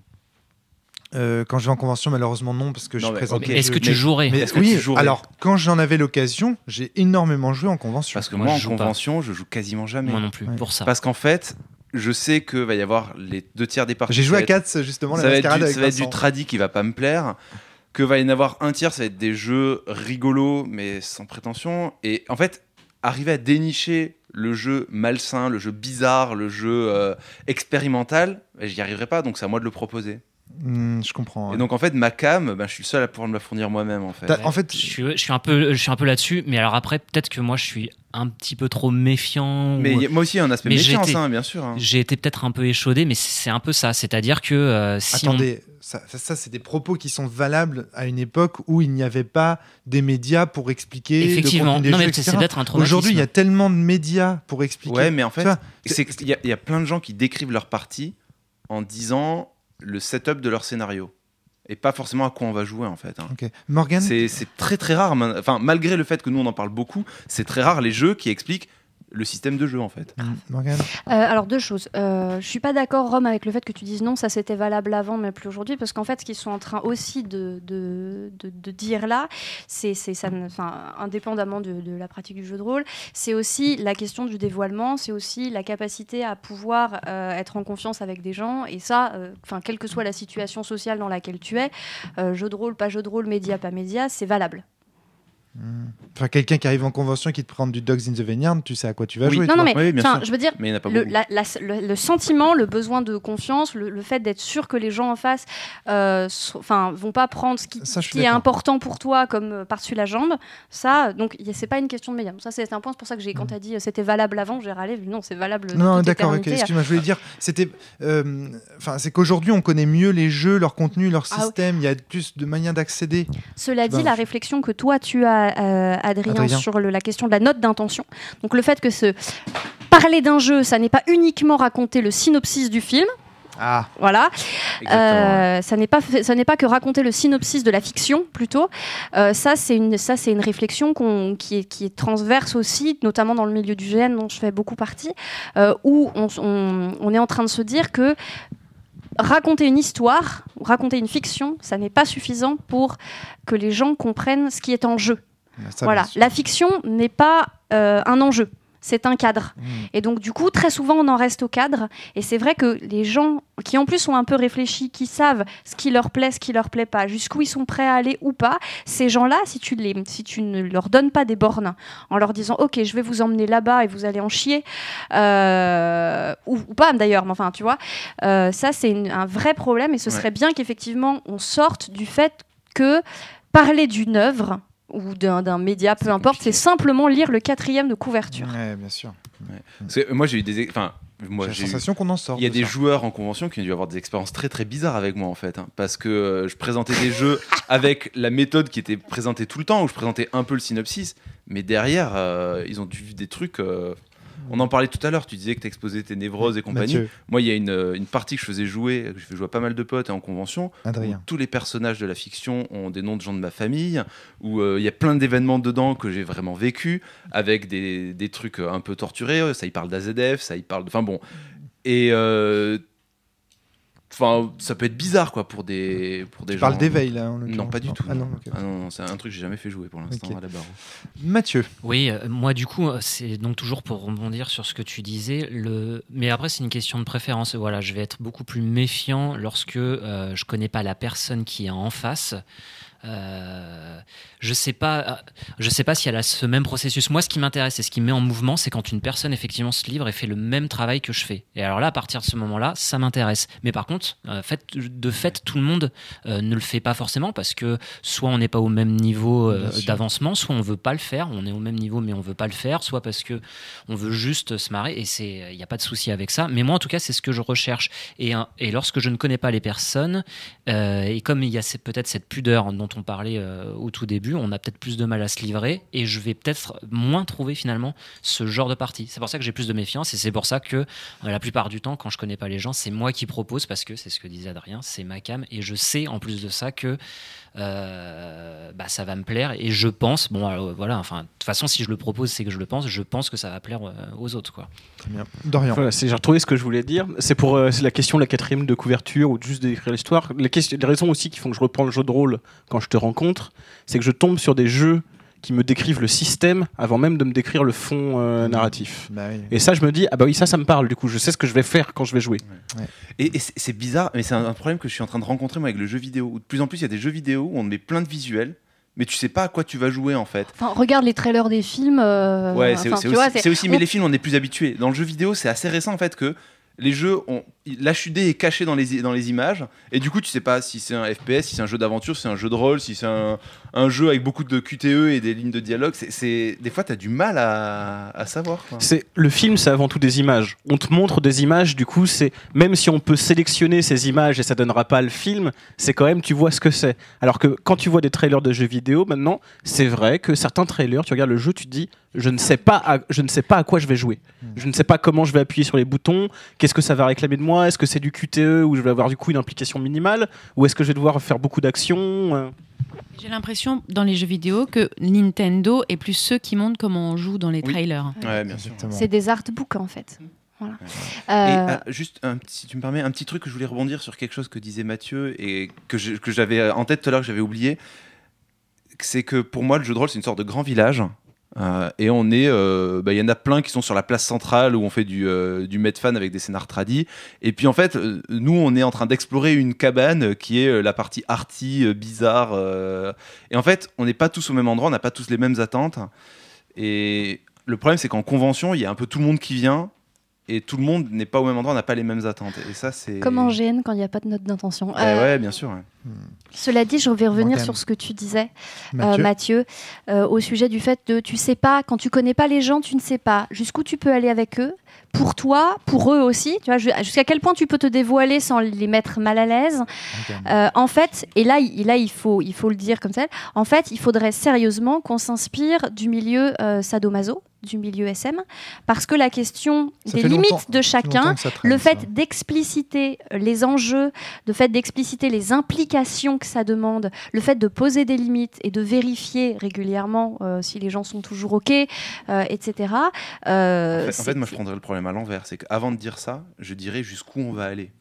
Euh, Quand je vais en convention, malheureusement, non, parce que je Non, mais présente. ok. des Est-ce que tu jouerais Mais oui, tu jouerais alors quand j'en avais l'occasion, j'ai énormément joué en convention. Parce que Moi, moi, je en pas. convention, je joue quasiment jamais. Moi non plus Ouais. pour ça. Parce qu'en fait, je sais que va y avoir les deux tiers des parties. J'ai joué à ça va être- Cats justement, la ça va être du, avec ça va être du tradi qui va pas me plaire. Que va y en avoir un tiers, ça va être des jeux rigolos, mais sans prétention. Et en fait, arriver à dénicher le jeu malsain, le jeu bizarre, le jeu euh, expérimental, j'y arriverai pas, donc c'est à moi de le proposer. Hmm, je comprends. ouais. Et donc en fait, ma cam, bah, je suis le seul à pouvoir me la fournir moi-même en fait. En fait, je suis, je suis un peu, je suis un peu là-dessus, mais alors après, peut-être que moi, je suis un petit peu trop méfiant. Mais ou- y a- moi aussi, il y a un aspect Mais méfiance, été- hein, bien sûr. hein. J'ai été peut-être un peu échaudé, mais c'est un peu ça. C'est-à-dire que euh, si on- attendez, ça, ça, ça, c'est des propos qui sont valables à une époque où il n'y avait pas des médias pour expliquer. le effectivement, contenu des non jeux, mais c'est peut-être un. Aujourd'hui, il y a tellement de médias pour expliquer. Ouais, mais en fait, qu'il y, il y a plein de gens qui décrivent leur partie en disant le setup de leur scénario. Et pas forcément à quoi on va jouer en fait. hein. Morgan, C'est très très rare. Enfin, malgré le fait que nous on en parle beaucoup, c'est très rare les jeux qui expliquent le système de jeu en fait. Hmm, Morgane Euh, alors deux choses. Euh, je suis pas d'accord Rome avec le fait que tu dises non, ça c'était valable avant, mais plus aujourd'hui, parce qu'en fait, ce qu'ils sont en train aussi de, de, de- de dire là, c'est c'est ça, ne- enfin, indépendamment de, de la pratique du jeu de rôle, c'est aussi la question du dévoilement, c'est aussi la capacité à pouvoir euh, être en confiance avec des gens, et ça, euh, enfin, quelle que soit la situation sociale dans laquelle tu es, euh, jeu de rôle, pas jeu de rôle, média, pas média, c'est valable. Enfin, quelqu'un qui arrive en convention qui te prend du Dogs in the Vineyard, tu sais à quoi tu vas Oui. jouer. non, non, mais Oui, bien enfin, sûr. je veux dire, Mais le, beaucoup. la- la- le- le sentiment, le besoin de confiance, le, le fait d'être sûr que les gens en face euh, so- vont pas prendre ce qui, Ça, je ce suis qui est important pour toi comme euh, par-dessus la jambe, ça, donc c'est pas une question de médium. Ça, c'est un point, c'est pour ça que j'ai, quand tu as dit euh, c'était valable avant, j'ai râlé, non, c'est valable. Mm. Non, d'accord, excuse-moi, je voulais dire, c'était, euh, enfin, c'est qu'aujourd'hui on connaît mieux les jeux, leur contenu, leur Ah système, il y a plus de manières d'accéder. Cela dit, la réflexion que toi tu as, euh, Adrien, Adrien. sur le- la question de la note d'intention, donc le fait que ce parler d'un jeu, ça n'est pas uniquement raconter le synopsis du film, Ah, voilà. Euh, ça n'est pas ça n'est pas que raconter le synopsis de la fiction plutôt. Euh, ça c'est une ça c'est une réflexion qui est qui est transverse aussi, notamment dans le milieu du GN dont je fais beaucoup partie, euh, où on, on- on est en train de se dire que raconter une histoire, raconter une fiction, ça n'est pas suffisant pour que les gens comprennent ce qui est en jeu. Ça, voilà, la fiction n'est pas euh, un enjeu. C'est un cadre. Mm. Et donc, du coup, très souvent, on en reste au cadre. Et c'est vrai que les gens qui, en plus, sont un peu réfléchis, qui savent ce qui leur plaît, ce qui leur plaît pas, jusqu'où ils sont prêts à aller ou pas, ces gens-là, si tu, les, si tu ne leur donnes pas des bornes en leur disant Ok, je vais vous emmener là-bas et vous allez en chier, euh, ou, ou pas d'ailleurs, mais enfin, tu vois, euh, ça, c'est un vrai problème. Et ce Ouais. serait bien qu'effectivement, on sorte du fait que parler d'une œuvre ou d'un média, peu importe, c'est simplement lire le quatrième de couverture. Ouais, bien sûr. Parce que moi j'ai eu des, enfin moi J'ai sensation qu'on en sort. Il y a de des ça. joueurs en convention qui ont dû avoir des expériences très très bizarres avec moi en fait, hein, parce que euh, je présentais des jeux avec la méthode qui était présentée tout le temps, où je présentais un peu le synopsis, mais derrière euh, ils ont dû vivre des trucs. euh, on en parlait tout à l'heure, tu disais que tu exposais tes névroses et compagnie. Mathieu, Moi, il y a une, euh, une partie que je faisais jouer, que je fais jouer à pas mal de potes et en convention, où Adrien. tous les personnages de la fiction ont des noms de gens de ma famille, où euh, il y a plein d'événements dedans que j'ai vraiment vécu, avec des, des trucs euh, un peu torturés. Ça y parle d'AZF, ça y parle de. Enfin bon. Et euh, Enfin, ça peut être bizarre quoi pour des pour des Tu gens. parles d'éveil là. en Non, pas du tout. Ah non. Ah non, non, c'est un truc que j'ai jamais fait jouer pour l'instant Ok. à la barre. Mathieu. Oui, euh, moi du coup, c'est donc toujours pour rebondir sur ce que tu disais. Le... Mais après, c'est une question de préférence. Voilà, je vais être beaucoup plus méfiant lorsque euh, je connais pas la personne qui est en face. Euh, je sais pas, euh, je sais pas si elle a ce même processus. Moi, ce qui m'intéresse et ce qui me met en mouvement, c'est quand une personne effectivement se livre et fait le même travail que je fais. Et alors là, à partir de ce moment-là, ça m'intéresse. Mais par contre, euh, fait, de fait, tout le monde euh, ne le fait pas forcément parce que soit on n'est pas au même niveau d'avancement, soit on veut pas le faire. On est au même niveau, mais on veut pas le faire. Soit parce que on veut juste se marrer et c'est, il n'y a pas de souci avec ça. Mais moi, en tout cas, c'est ce que je recherche. Et, et lorsque je ne connais pas les personnes, et comme il y a peut-être cette pudeur dont on parlait euh, au tout début, on a peut-être plus de mal à se livrer et je vais peut-être moins trouver finalement ce genre de partie. C'est pour ça que j'ai plus de méfiance et c'est pour ça que euh, la plupart du temps, quand je connais pas les gens, c'est moi qui propose parce que c'est ce que disait Adrien, c'est ma cam et je sais en plus de ça que euh, bah, ça va me plaire et je pense, bon alors, voilà, enfin de toute façon si je le propose c'est que je le pense, je pense que ça va plaire euh, aux autres quoi. Très bien. Dorian. Voilà, j'ai retrouvé ce que je voulais dire. C'est pour euh, c'est la question de la quatrième de couverture ou juste d'écrire l'histoire. Les, questions- les raisons aussi qui font que je reprends le jeu de rôle quand je te rencontre, c'est que je tombe sur des jeux qui me décrivent le système avant même de me décrire le fond euh, narratif. Bah oui. Et ça, je me dis, ah bah oui, ça, ça me parle. Du coup, je sais ce que je vais faire quand je vais jouer. Et, et c'est bizarre, mais c'est un, un problème que je suis en train de rencontrer moi avec le jeu vidéo. Où de plus en plus, il y a des jeux vidéo où on met plein de visuels, mais tu sais pas à quoi tu vas jouer en fait. Enfin, regarde les trailers des films. euh, Ouais, c'est enfin, aussi, mais on- les films, on est plus habitués. Dans le jeu vidéo, c'est assez récent en fait que les jeux, ont, l'HUD est caché dans les, dans les images, et du coup, tu sais pas si c'est un FPS, si c'est un jeu d'aventure, si c'est un jeu de rôle, si c'est un, un jeu avec beaucoup de QTE et des lignes de dialogue. C'est, c'est- des fois, tu as du mal à, à savoir. quoi. C'est le film, c'est avant tout des images. On te montre des images, du coup, c'est même si on peut sélectionner ces images et ça donnera pas le film, c'est quand même tu vois ce que c'est. Alors que quand tu vois des trailers de jeux vidéo, maintenant, c'est vrai que certains trailers, tu regardes le jeu, tu te dis, je ne sais pas, à, je ne sais pas à quoi je vais jouer. Je ne sais pas comment je vais appuyer sur les boutons. Qu'est-ce que ça va réclamer de moi Est-ce que c'est du QTE où je vais avoir du coup une implication minimale, ou est-ce que je vais devoir faire beaucoup d'actions Euh, J'ai l'impression dans les jeux vidéo que Nintendo est plus ceux qui montrent comment on joue dans les Oui. trailers. Ouais, bien sûr. C'est des artbooks en fait. Voilà. Et Euh, euh, juste, un petit- si tu me permets, un petit truc que je voulais rebondir sur quelque chose que disait Mathieu et que j'avais en tête tout à l'heure, que j'avais oublié. C'est que pour moi, le jeu de rôle, c'est une sorte de grand village. Euh, et on est, euh, bah, il y en a plein qui sont sur la place centrale où on fait du, euh, du Medfan avec des scénars tradis. Et puis en fait, euh, nous, on est en train d'explorer une cabane qui est la partie arty, bizarre. et en fait, on n'est pas tous au même endroit, on n'a pas tous les mêmes attentes. Et le problème, c'est qu'en convention, il y a un peu tout le monde qui vient et tout le monde n'est pas au même endroit, n'a pas les mêmes attentes. Et ça, c'est. Comme en GN quand il n'y a pas de note d'intention. Eh Euh, ouais, bien sûr. ouais. Cela dit, je vais revenir Morgane. sur ce que tu disais, euh, Mathieu. Euh, au sujet du fait de tu sais pas, quand tu connais pas les gens, tu ne sais pas jusqu'où tu peux aller avec eux, pour toi, pour eux aussi, tu vois, ju- jusqu'à quel point tu peux te dévoiler sans les mettre mal à l'aise. Euh, en fait, et là, il, là, il faut, il faut le dire comme ça. En fait, il faudrait sérieusement qu'on s'inspire du milieu euh, sadomaso, du milieu SM, parce que la question Ça des limites de chacun, traîne, le fait d'expliciter les enjeux, le fait d'expliciter les implications que ça demande, le fait de poser des limites et de vérifier régulièrement euh, si les gens sont toujours OK, euh, etc. euh, En fait, en c'est- fait, moi, je prendrais le problème à l'envers. C'est qu'avant de dire ça, je dirais jusqu'où on va aller.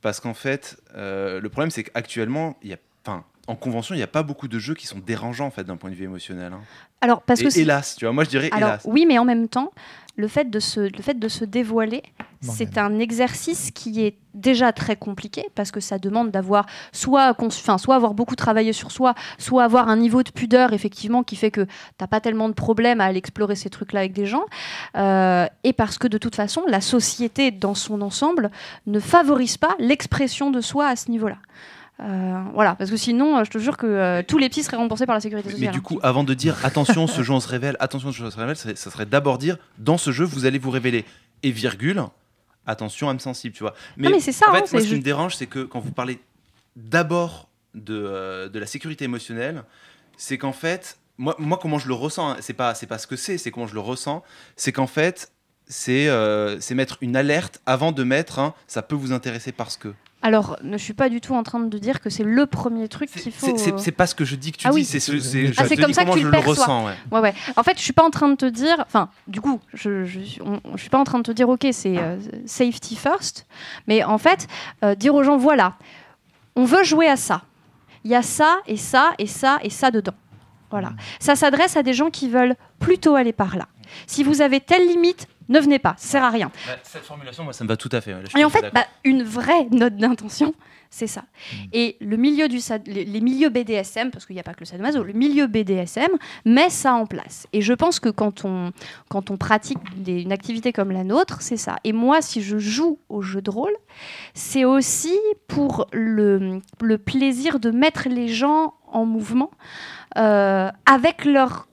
Parce qu'en fait, euh, le problème, c'est qu'actuellement, il y a, enfin, en convention, il n'y a pas beaucoup de jeux qui sont dérangeants en fait d'un point de vue émotionnel. hein. Alors, parce Et que hélas, tu vois, moi je dirais Alors hélas. oui, mais en même temps, le fait de se, le fait de se dévoiler, c'est un exercice qui est déjà très compliqué parce que ça demande d'avoir soit, enfin, soit avoir beaucoup travaillé sur soi, soit avoir un niveau de pudeur effectivement qui fait que t'as pas tellement de problèmes à aller explorer ces trucs-là avec des gens, Euh, et parce que de toute façon, la société dans son ensemble ne favorise pas l'expression de soi à ce niveau-là. Euh, voilà, parce que sinon, euh, je te jure que euh, tous les petits seraient remboursés par la sécurité Mais, sociale. mais du hein. coup, avant de dire attention, ce jeu on se révèle, attention, ce jeu on se révèle, ça, ça serait d'abord dire dans ce jeu vous allez vous révéler et virgule attention âme sensible, tu vois. Non, mais c'est ça, En fait, hein, moi, c'est ce qui me dérange, c'est que quand vous parlez d'abord de, de la sécurité émotionnelle, c'est qu'en fait, moi, moi comment je le ressens, hein, c'est pas c'est pas ce que c'est, c'est comment je le ressens, c'est qu'en fait c'est euh, c'est mettre une alerte avant de mettre ça peut vous intéresser parce que. Alors, ne suis pas du tout en train de dire que c'est le premier truc qu'il faut. C'est- C'est pas ce que je dis que tu Ah dis, oui. c'est ce- c'est- je Ah, comme ça que tu je le le ressens. ouais. Ouais, ouais. En fait, je suis pas en train de te dire. Enfin, du coup, je, je, suis- on- je suis pas en train de te dire, ok, c'est euh, safety first. Mais en fait, euh, dire aux gens, voilà, on veut jouer à ça. Il y a ça et ça et ça et ça dedans. Voilà. Ça s'adresse à des gens qui veulent plutôt aller par là. Si vous avez telle limite, ne venez pas. Ça sert à rien. Bah, Cette formulation, moi, ça me va tout à fait. là, Et en fait, bah, une vraie note d'intention, c'est ça. Et le milieu du les, les milieux BDSM, parce qu'il n'y a pas que le sadomaso, le milieu BDSM met ça en place. Et je pense que quand on, quand on pratique des- une activité comme la nôtre, c'est ça. Et moi, si je joue au jeu de rôle, c'est aussi pour le, le plaisir de mettre les gens en mouvement euh, avec leur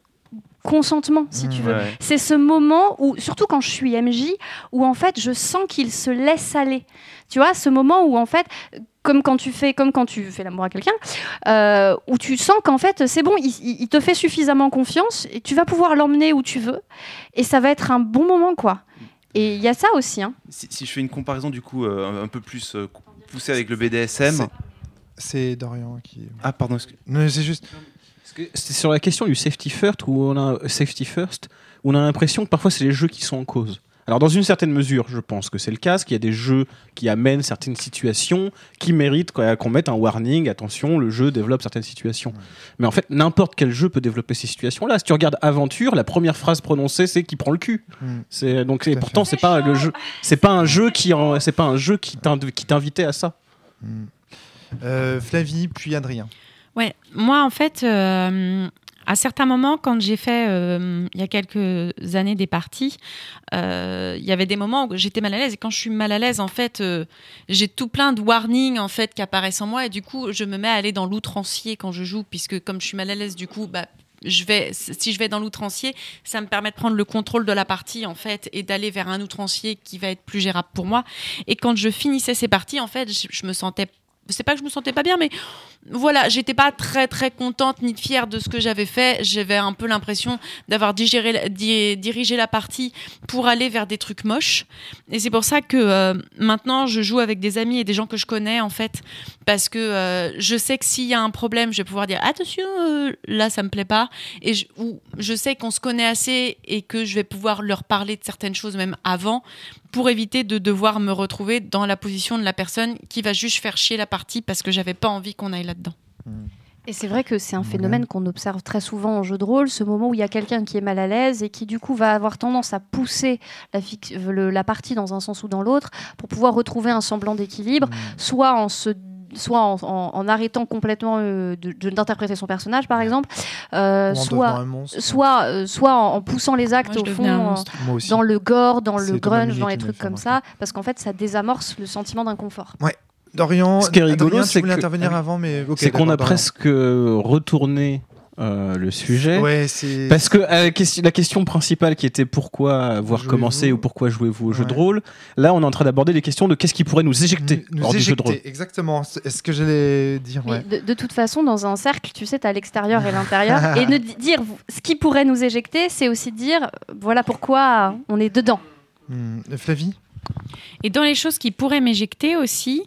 consentement, si tu veux. Ouais. C'est ce moment où, surtout quand je suis MJ, où en fait je sens qu'il se laisse aller. Tu vois, ce moment où en fait, comme quand tu fais, comme quand tu fais l'amour à quelqu'un, euh, où tu sens qu'en fait c'est bon, il, te fait suffisamment confiance et tu vas pouvoir l'emmener où tu veux et ça va être un bon moment quoi. Et il y a ça aussi. Hein. Si, si je fais une comparaison du coup euh, un, un peu plus euh, poussée avec le BDSM. C'est- C'est Dorian qui. Ah pardon, excuse- Non, c'est juste. C'est sur la question du safety first où on a safety first où on a l'impression que parfois c'est les jeux qui sont en cause. Alors dans une certaine mesure, je pense que c'est le cas, parce qu'il y a des jeux qui amènent certaines situations qui méritent qu'on mette un warning, attention, le jeu développe certaines situations. Mais en fait, n'importe quel jeu peut développer ces situations-là. Si tu regardes Aventure, la première phrase prononcée c'est qui prend le cul. Mm. C'est donc et pourtant c'est pas le jeu, c'est pas un jeu qui c'est pas un jeu qui t'inv- qui t'invitait à ça. Mm. Euh, Flavie, puis Adrien. Ouais, moi en fait, euh, à certains moments, quand j'ai fait euh, il y a quelques années des parties, euh, il y avait des moments où j'étais mal à l'aise et quand je suis mal à l'aise, en fait, euh, j'ai tout plein de warnings en fait qui apparaissent en moi et du coup, je me mets à aller dans l'outrancier quand je joue puisque comme je suis mal à l'aise, du coup, bah je vais, si je vais dans l'outrancier, ça me permet de prendre le contrôle de la partie en fait et d'aller vers un outrancier qui va être plus gérable pour moi. Et quand je finissais ces parties, en fait, je, je me sentais c'est pas que je me sentais pas bien, mais voilà, j'étais pas très très contente ni fière de ce que j'avais fait. J'avais un peu l'impression d'avoir digéré, dirigé la partie pour aller vers des trucs moches. Et c'est pour ça que euh, maintenant je joue avec des amis et des gens que je connais en fait, parce que euh, je sais que s'il y a un problème, je vais pouvoir dire attention, euh, là ça me plaît pas. Et je, ou je sais qu'on se connaît assez et que je vais pouvoir leur parler de certaines choses même avant pour éviter de devoir me retrouver dans la position de la personne qui va juste faire chier la partie parce que j'avais pas envie qu'on aille là-dedans. Et c'est vrai que c'est un Ouais. phénomène qu'on observe très souvent en jeu de rôle, ce moment où il y a quelqu'un qui est mal à l'aise et qui du coup va avoir tendance à pousser la, le- la partie dans un sens ou dans l'autre pour pouvoir retrouver un semblant d'équilibre, soit en se soit en, en- en arrêtant complètement euh, d'interpréter son personnage par exemple, euh, soit euh, en, en poussant les actes Moi, au fond euh, dans le gore, dans le grunge, dans les trucs comme ça, parce qu'en fait ça désamorce le sentiment d'inconfort. Dorian, Ce qui est rigolo, c'est que- intervenir Ah oui. avant, mais ok, c'est qu'on a Dorian. presque retourné euh, le sujet. Ouais. Parce que euh, question- la question principale qui était pourquoi avoir Jouez-vous commencé ou pourquoi jouez-vous au jeu de rôle, là on est en train d'aborder les questions de qu'est-ce qui pourrait nous éjecter nous, nous hors du jeu de rôle. exactement. C'est ce que j'allais dire. Ouais. de, de toute façon, dans un cercle, tu sais, tu as l'extérieur et l'intérieur. et ne di- dire ce qui pourrait nous éjecter, c'est aussi dire euh, voilà pourquoi on est dedans. Hmm. Flavie? Et dans les choses qui pourraient m'éjecter aussi,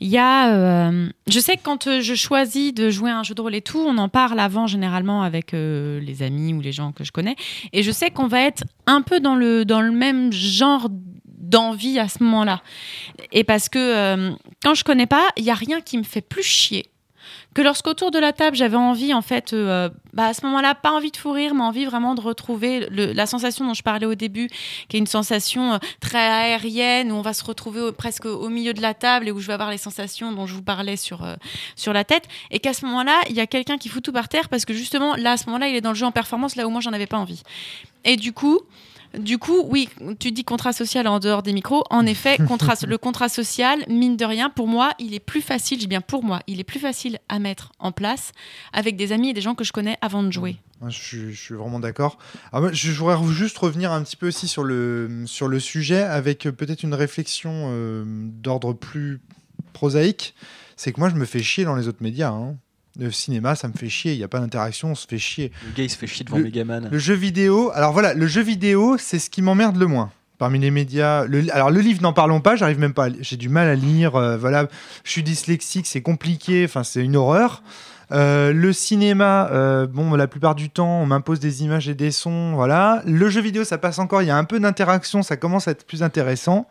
il y a. euh, je sais que quand euh, je choisis de jouer un jeu de rôle et tout, on en parle avant généralement avec euh, les amis ou les gens que je connais. Et je sais qu'on va être un peu dans le, dans le même genre d'envie à ce moment-là. Et parce que quand je connais pas, il y a rien qui me fait plus chier que lorsqu'autour de la table j'avais envie en fait euh, bah, à ce moment-là pas envie de fou rire mais envie vraiment de retrouver la sensation dont je parlais au début qui est une sensation euh, très aérienne où on va se retrouver presque au milieu de la table et où je vais avoir les sensations dont je vous parlais sur euh, sur la tête. Et qu'à ce moment-là il y a quelqu'un qui fout tout par terre parce que justement là à ce moment-là il est dans le jeu en performance là où moi j'en avais pas envie. Et du coup du coup, oui, tu dis contrat social en dehors des micros. En effet, contrat, le contrat social, mine de rien, pour moi, il est plus facile, je dis bien pour moi, il est plus facile à mettre en place avec des amis et des gens que je connais avant de jouer. Je suis, je suis vraiment d'accord. Ah, je voudrais juste revenir un petit peu aussi sur le, sur le sujet avec euh, peut-être une réflexion euh, d'ordre plus prosaïque. C'est que moi, je me fais chier dans les autres médias. hein. Le cinéma, ça me fait chier. Il n'y a pas d'interaction, on se fait chier. Le gars il se fait chier devant Le- Megaman. Le jeu vidéo, alors voilà, le jeu vidéo, c'est ce qui m'emmerde le moins. Parmi les médias, le, alors le livre, n'en parlons pas, j'arrive même pas, j'ai du mal à lire. euh, voilà, je suis dyslexique, c'est compliqué, enfin c'est une horreur. Euh, le cinéma, euh, bon, la plupart du temps, on m'impose des images et des sons, voilà. Le jeu vidéo, ça passe encore, il y a un peu d'interaction, ça commence à être plus intéressant.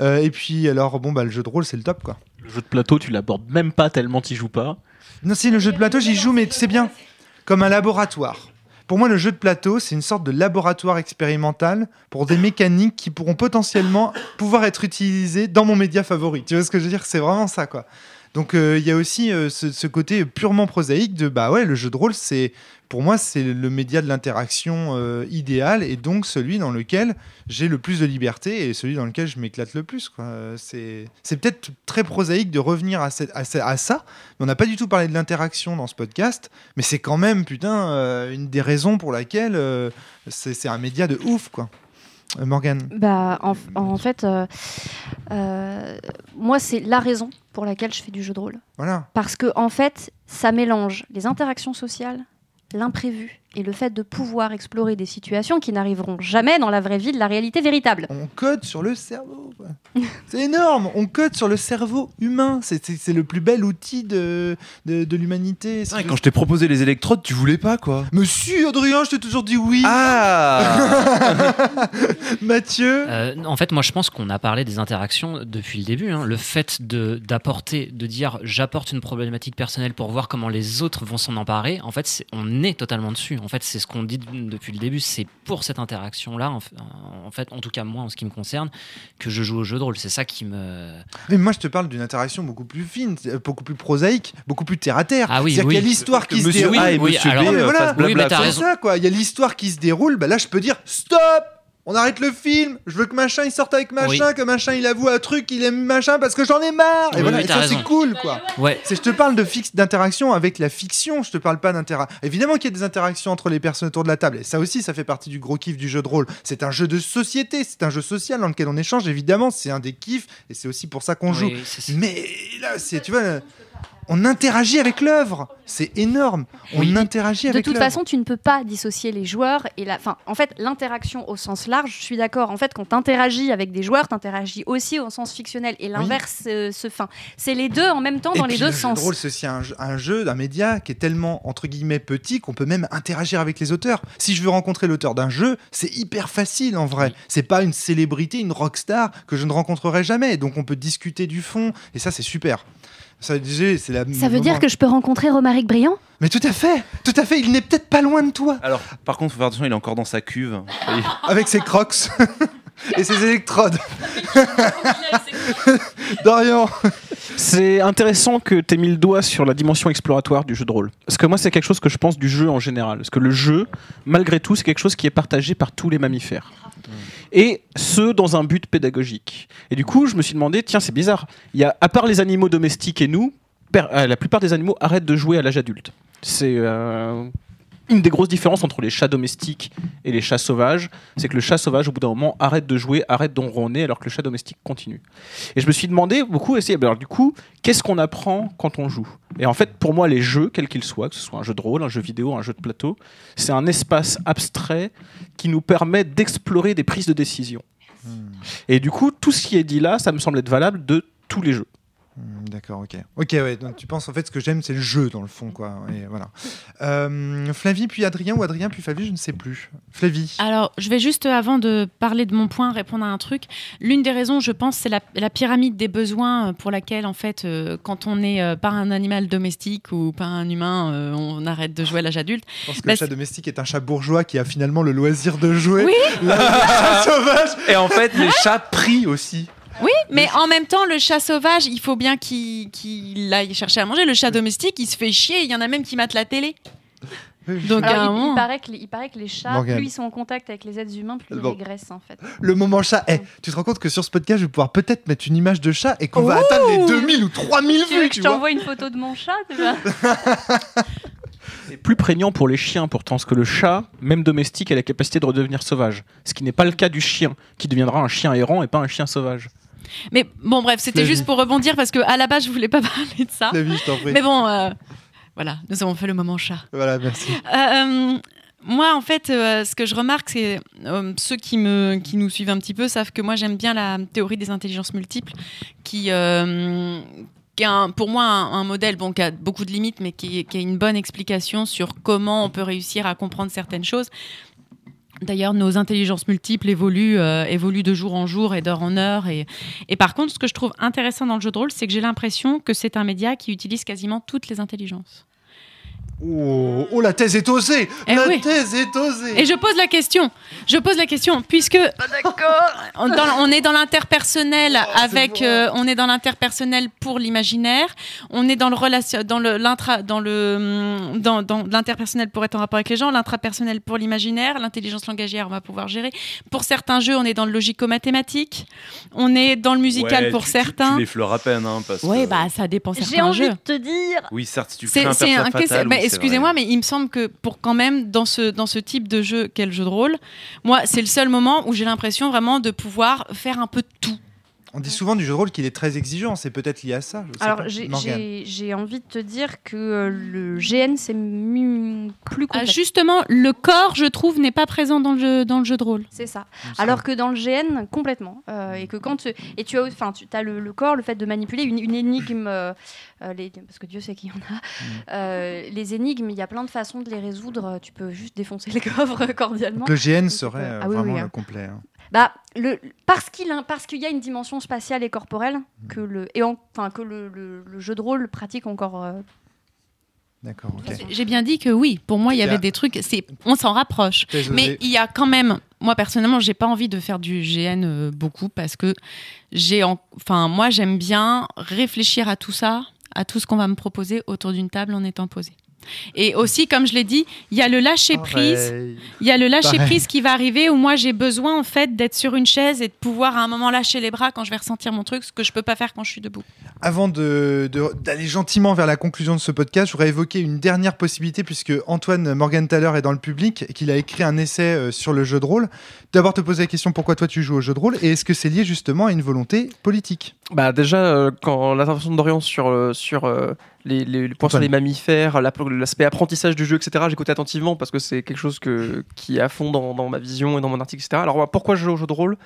Et puis, alors, bon, bah, le jeu de rôle, c'est le top, quoi. Le jeu de plateau, tu l'abordes même pas tellement t'y joues pas. Non, si, le jeu de plateau, j'y joue, mais c'est bien. Comme un laboratoire. Pour moi, le jeu de plateau, c'est une sorte de laboratoire expérimental pour des mécaniques qui pourront potentiellement pouvoir être utilisées dans mon média favori. Tu vois ce que je veux dire? C'est vraiment ça, quoi. Donc, euh, il y a aussi euh, ce, côté purement prosaïque de, bah ouais, le jeu de rôle, c'est, pour moi, c'est le média de l'interaction euh, idéal et donc celui dans lequel j'ai le plus de liberté et celui dans lequel je m'éclate le plus, C'est, peut-être très prosaïque de revenir à, cette- à, ça, on n'a pas du tout parlé de l'interaction dans ce podcast, mais c'est quand même, putain, euh, une des raisons pour laquelle c'est c'est un média de ouf, quoi. Euh, Morgane Bah, en, en fait, euh, euh, moi, c'est la raison pour laquelle je fais du jeu de rôle. Voilà. Parce que, en fait, ça mélange les interactions sociales, l'imprévu et le fait de pouvoir explorer des situations qui n'arriveront jamais dans la vraie vie de la réalité véritable. On code sur le cerveau. C'est énorme. On code sur le cerveau humain. C'est- le plus bel outil de, de, de l'humanité. Et quand je t'ai proposé les électrodes, tu voulais pas quoi Monsieur Adrien, je t'ai toujours dit oui. Ah Mathieu. Euh, en fait, moi, je pense qu'on a parlé des interactions depuis le début. hein. Le fait de d'apporter, de dire j'apporte une problématique personnelle pour voir comment les autres vont s'en emparer. En fait, on est totalement dessus. En fait, c'est ce qu'on dit depuis le début. C'est pour cette interaction-là, en, fait, en tout cas moi, en ce qui me concerne, que je joue au jeu de rôle. C'est ça qui me. Mais moi, je te parle d'une interaction beaucoup plus fine, euh, beaucoup plus prosaïque, beaucoup plus terre à terre. Ah oui, C'est-à-dire oui. qu'il y a l'histoire qui se Monsieur déroule. A et oui, Monsieur alors- B euh, voilà. fassent Oui, mais blabla. t'as C'est raison. ça, quoi. Il y a l'histoire qui se déroule. Bah là, je peux dire stop. On arrête le film. Je veux que machin il sorte avec machin, Oui. que machin il avoue un truc, il aime machin parce que j'en ai marre. Et voilà, oui, et ça c'est cool, quoi. Ouais. C'est, je te parle de fixe d'interaction avec la fiction. Je te parle pas d'interaction. Évidemment qu'il y a des interactions entre les personnes autour de la table. Et ça aussi, ça fait partie du gros kiff du jeu de rôle. C'est un jeu de société. C'est un jeu social dans lequel on échange. Évidemment, c'est un des kiffs. Et c'est aussi pour ça qu'on joue. Mais là, c'est, tu vois, on interagit avec l'œuvre. C'est énorme. On Oui. interagit De avec toute l'œuvre. façon, tu ne peux pas dissocier les joueurs et la. Enfin, en fait, l'interaction au sens large, je suis d'accord. En fait, quand tu interagis avec des joueurs, tu interagis aussi au sens fictionnel. Et l'inverse euh, se fait. C'est les deux en même temps Et dans puis, les deux le sens. de rôle, c'est aussi un jeu, un jeu d'un média qui est tellement entre guillemets petit qu'on peut même interagir avec les auteurs. Si je veux rencontrer l'auteur d'un jeu, c'est hyper facile en vrai. Oui. C'est pas une célébrité, une rockstar que je ne rencontrerai jamais. Donc on peut discuter du fond et ça c'est super. Ça, déjà, c'est la Ça veut dire que je peux rencontrer Romaric Briand Mais tout à fait, tout à fait. Il n'est peut-être pas loin de toi Alors, par contre, faut faire attention, il est encore dans sa cuve. Et- avec ses crocs et ses électrodes. Dorian. C'est intéressant que tu aies mis le doigt sur la dimension exploratoire du jeu de rôle. Parce que moi, c'est quelque chose que je pense du jeu en général. Parce que le jeu, malgré tout, c'est quelque chose qui est partagé par tous les mammifères. Et ce, dans un but pédagogique. Et du coup, je me suis demandé, tiens, c'est bizarre. A, à part les animaux domestiques et nous, euh, la plupart des animaux arrêtent de jouer à l'âge adulte. C'est euh, une des grosses différences entre les chats domestiques et les chats sauvages. C'est que le chat sauvage, au bout d'un moment, arrête de jouer, arrête d'enronner, alors que le chat domestique continue. Et je me suis demandé beaucoup, essayer, alors du coup, qu'est-ce qu'on apprend quand on joue? Et en fait, pour moi, les jeux, quels qu'ils soient, que ce soit un jeu de rôle, un jeu vidéo, un jeu de plateau, c'est un espace abstrait qui nous permet d'explorer des prises de décision. Et du coup, tout ce qui est dit là, ça me semble être valable de tous les jeux. Hmm, D'accord, ok. Ok, ouais, donc tu penses en fait ce que j'aime c'est le jeu dans le fond, quoi. Et voilà. Euh, Flavie puis Adrien ou Adrien puis Flavie, je ne sais plus. Flavie. Alors, je vais juste, euh, avant de parler de mon point, répondre à un truc. L'une des raisons, je pense, c'est la, la pyramide des besoins euh, pour laquelle, en fait, euh, quand on n'est euh, pas un animal domestique ou pas un humain, euh, on arrête de jouer à l'âge adulte. Je pense que Bah, le chat domestique est un chat bourgeois qui a finalement le loisir de jouer. Oui. Le chat sauvage. Et en fait, les chats prient aussi. Oui, mais en même temps, le chat sauvage, il faut bien qu'il qu'il aille chercher à manger. Le chat domestique, il se fait chier. Il y en a même qui matent la télé. Donc, Alors, il, paraît que les, il paraît que les chats, Morgane. plus ils sont en contact avec les êtres humains, plus Bon. ils régressent en fait. Le moment chat. Eh, tu te rends compte que sur ce podcast, je vais pouvoir peut-être mettre une image de chat et qu'on va atteindre les 2000 ou 3000 Tu veux vues, que tu je vois. t'envoie une photo de mon chat tu vois C'est plus prégnant pour les chiens pourtant, parce que le chat, même domestique, a la capacité de redevenir sauvage. Ce qui n'est pas le cas du chien, qui deviendra un chien errant et pas un chien sauvage. Mais bon, bref, c'était juste pour rebondir parce que à la base, je voulais pas parler de ça. Flavie, je t'en prie. Mais bon, euh, voilà, nous avons fait le moment chat. Voilà, merci. Euh, moi, en fait, euh, ce que je remarque, c'est euh, ceux qui, me, qui nous suivent un petit peu savent que moi, j'aime bien la théorie des intelligences multiples, qui, euh, qui est un- pour moi un, un modèle bon, qui a beaucoup de limites, mais qui, qui a une bonne explication sur comment on peut réussir à comprendre certaines choses. D'ailleurs, nos intelligences multiples évoluent, euh, évoluent de jour en jour et d'heure en heure. Et, et par contre, ce que je trouve intéressant dans le jeu de rôle, c'est que j'ai l'impression que c'est un média qui utilise quasiment toutes les intelligences. Oh, oh, la thèse est osée Eh La oui. thèse est osée Et je pose la question. Je pose la question puisque on, dans- on est dans l'interpersonnel avec, bon. euh, on est dans l'interpersonnel pour l'imaginaire. On est dans le relation, dans le l'intra, dans le hum, dans, dans l'interpersonnel pour être en rapport avec les gens, l'intrapersonnel pour l'imaginaire, l'intelligence langagière on va pouvoir gérer. Pour certains jeux, on est dans le logico-mathématique. On est dans le musical Ouais, pour tu- tu- certains. Tu l'effleures à peine, hein, parce Oui, que- bah ça dépend J'ai envie jeux. de te dire. Oui, certes, si tu crées un personnage un fatal, Excusez-moi, mais il me semble que pour quand même dans ce dans ce type de jeu qu'est le jeu de rôle, moi c'est le seul moment où j'ai l'impression vraiment de pouvoir faire un peu tout. On dit souvent du jeu de rôle qu'il est très exigeant, c'est peut-être lié à ça. je sais Alors j'ai- envie de te dire que euh, le GN c'est plus Ah, complexe. justement, le corps, je trouve, n'est pas présent dans le jeu dans le jeu de rôle. C'est ça. Alors que dans le GN, complètement. Euh, et que quand tu, et tu as, enfin, tu as le, le corps, le fait de manipuler une, une énigme, euh, les, parce que Dieu sait qu'il y en a. Euh, les énigmes, il y a plein de façons de les résoudre. Tu peux juste défoncer le coffre cordialement. Le GN serait ah oui, vraiment oui, le hein. complet. hein. Bah, le, parce qu'il a- parce qu'il y a une dimension spatiale et corporelle que le et en- enfin que le, le- le jeu de rôle pratique encore. euh, D'accord, ok. J'ai bien dit que oui. Pour moi, il y Il y a- avait des trucs. C'est, on s'en rapproche. Mais il y a quand même, moi personnellement, j'ai pas envie de faire du GN euh, beaucoup parce que j'ai, en- enfin, moi j'aime bien réfléchir à tout ça, à tout ce qu'on va me proposer autour d'une table en étant posé. Et aussi, comme je l'ai dit, il y a le lâcher prise. Pareil. Il y a le lâcher Pareil. prise qui va arriver où moi j'ai besoin en fait d'être sur une chaise et de pouvoir à un moment lâcher les bras quand je vais ressentir mon truc, ce que je peux pas faire quand je suis debout. Avant de- de- d'aller gentiment vers la conclusion de ce podcast, je voudrais évoquer une dernière possibilité puisque Antoine Morgenthaler est dans le public et qu'il a écrit un essai euh, sur le jeu de rôle. D'abord te poser la question pourquoi toi tu joues au jeu de rôle et est-ce que c'est lié justement à une volonté politique Bah déjà, euh, quand l'intervention d'Orient sur, euh, sur euh, les, les- les points sur Antoine. les mammifères, la- l'aspect apprentissage du jeu, etc., j'écoute attentivement parce que c'est quelque chose que, qui est à fond dans, dans ma vision et dans mon article, etc. Alors pourquoi je joue au jeu de rôle?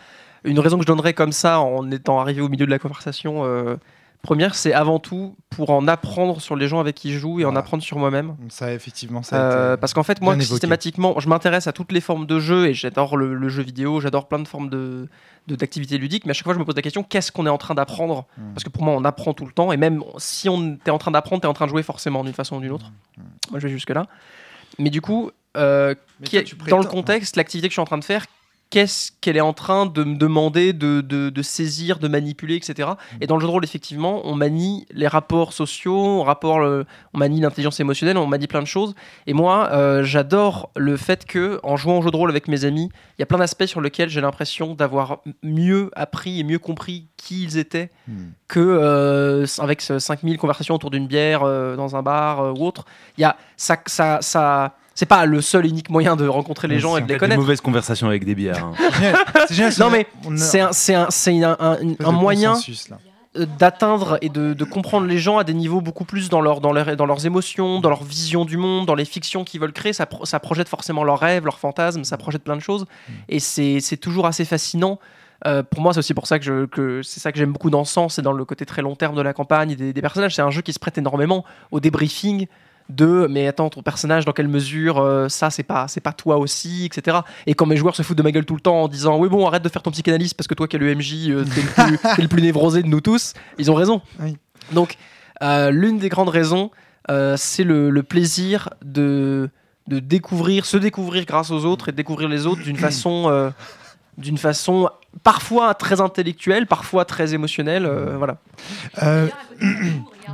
Une raison que je donnerais comme ça en étant arrivé au milieu de la conversation euh, première, c'est avant tout pour en apprendre sur les gens avec qui je joue et en apprendre sur moi-même. Ça effectivement ça a Euh, été- parce qu'en fait, moi, évoqué. systématiquement, je m'intéresse à toutes les formes de jeu et j'adore le, le jeu vidéo, j'adore plein de formes de d'activités ludiques, mais à chaque fois, je me pose la question qu'est-ce qu'on est en train d'apprendre Mm. Parce que pour moi, on apprend tout le temps et même si on est en train d'apprendre, tu es en train de jouer forcément d'une façon ou d'une autre. Moi, je vais jusque-là. Mais du coup, euh, qui toi, est- tu dans le contexte, l'activité que je suis en train de faire, qu'est-ce qu'elle est en train de me demander de, de- de saisir, de manipuler, etc. Et dans le jeu de rôle, effectivement, on manie les rapports sociaux, on, rapport le- on manie l'intelligence émotionnelle, on manie plein de choses. Et moi, euh, j'adore le fait que, en jouant au jeu de rôle avec mes amis, il y a plein d'aspects sur lesquels j'ai l'impression d'avoir mieux appris et mieux compris qui ils étaient Hmm. que euh, avec ce 5000 conversations autour d'une bière euh, dans un bar euh, ou autre. Il y a ça, ça, ça c'est pas le seul et unique moyen de rencontrer les gens et de les Des connaître. mauvaises conversations avec des bières. hein. C'est Non, mais C'est un, c'est un, c'est un, un- une espèce un de moyen d'atteindre et de, de comprendre les gens à des niveaux beaucoup plus dans, leur, dans, leur, dans leurs émotions, dans leur vision du monde, dans les fictions qu'ils veulent créer. Ça, pro- ça projette forcément leurs rêves, leurs fantasmes, ça projette plein de choses. Et c'est c'est toujours assez fascinant. Euh, pour moi, c'est aussi pour ça que, je- que c'est ça que j'aime beaucoup dans Sens, c'est dans le côté très long terme de la campagne et des, des personnages. C'est un jeu qui se prête énormément au débriefing de mais attends ton personnage dans quelle mesure euh, ça c'est pas c'est pas toi aussi etc et quand mes joueurs se foutent de ma gueule tout le temps en disant oui bon arrête de faire ton psychanalyste parce que toi qui es le MJ euh, t'es le, plus- t'es le plus névrosé de nous tous ils ont raison Oui. donc euh, l'une des grandes raisons c'est le, le plaisir de de découvrir se découvrir grâce aux autres et de découvrir les autres d'une façon d'une façon parfois très intellectuelle parfois très émotionnelle euh, voilà Euh,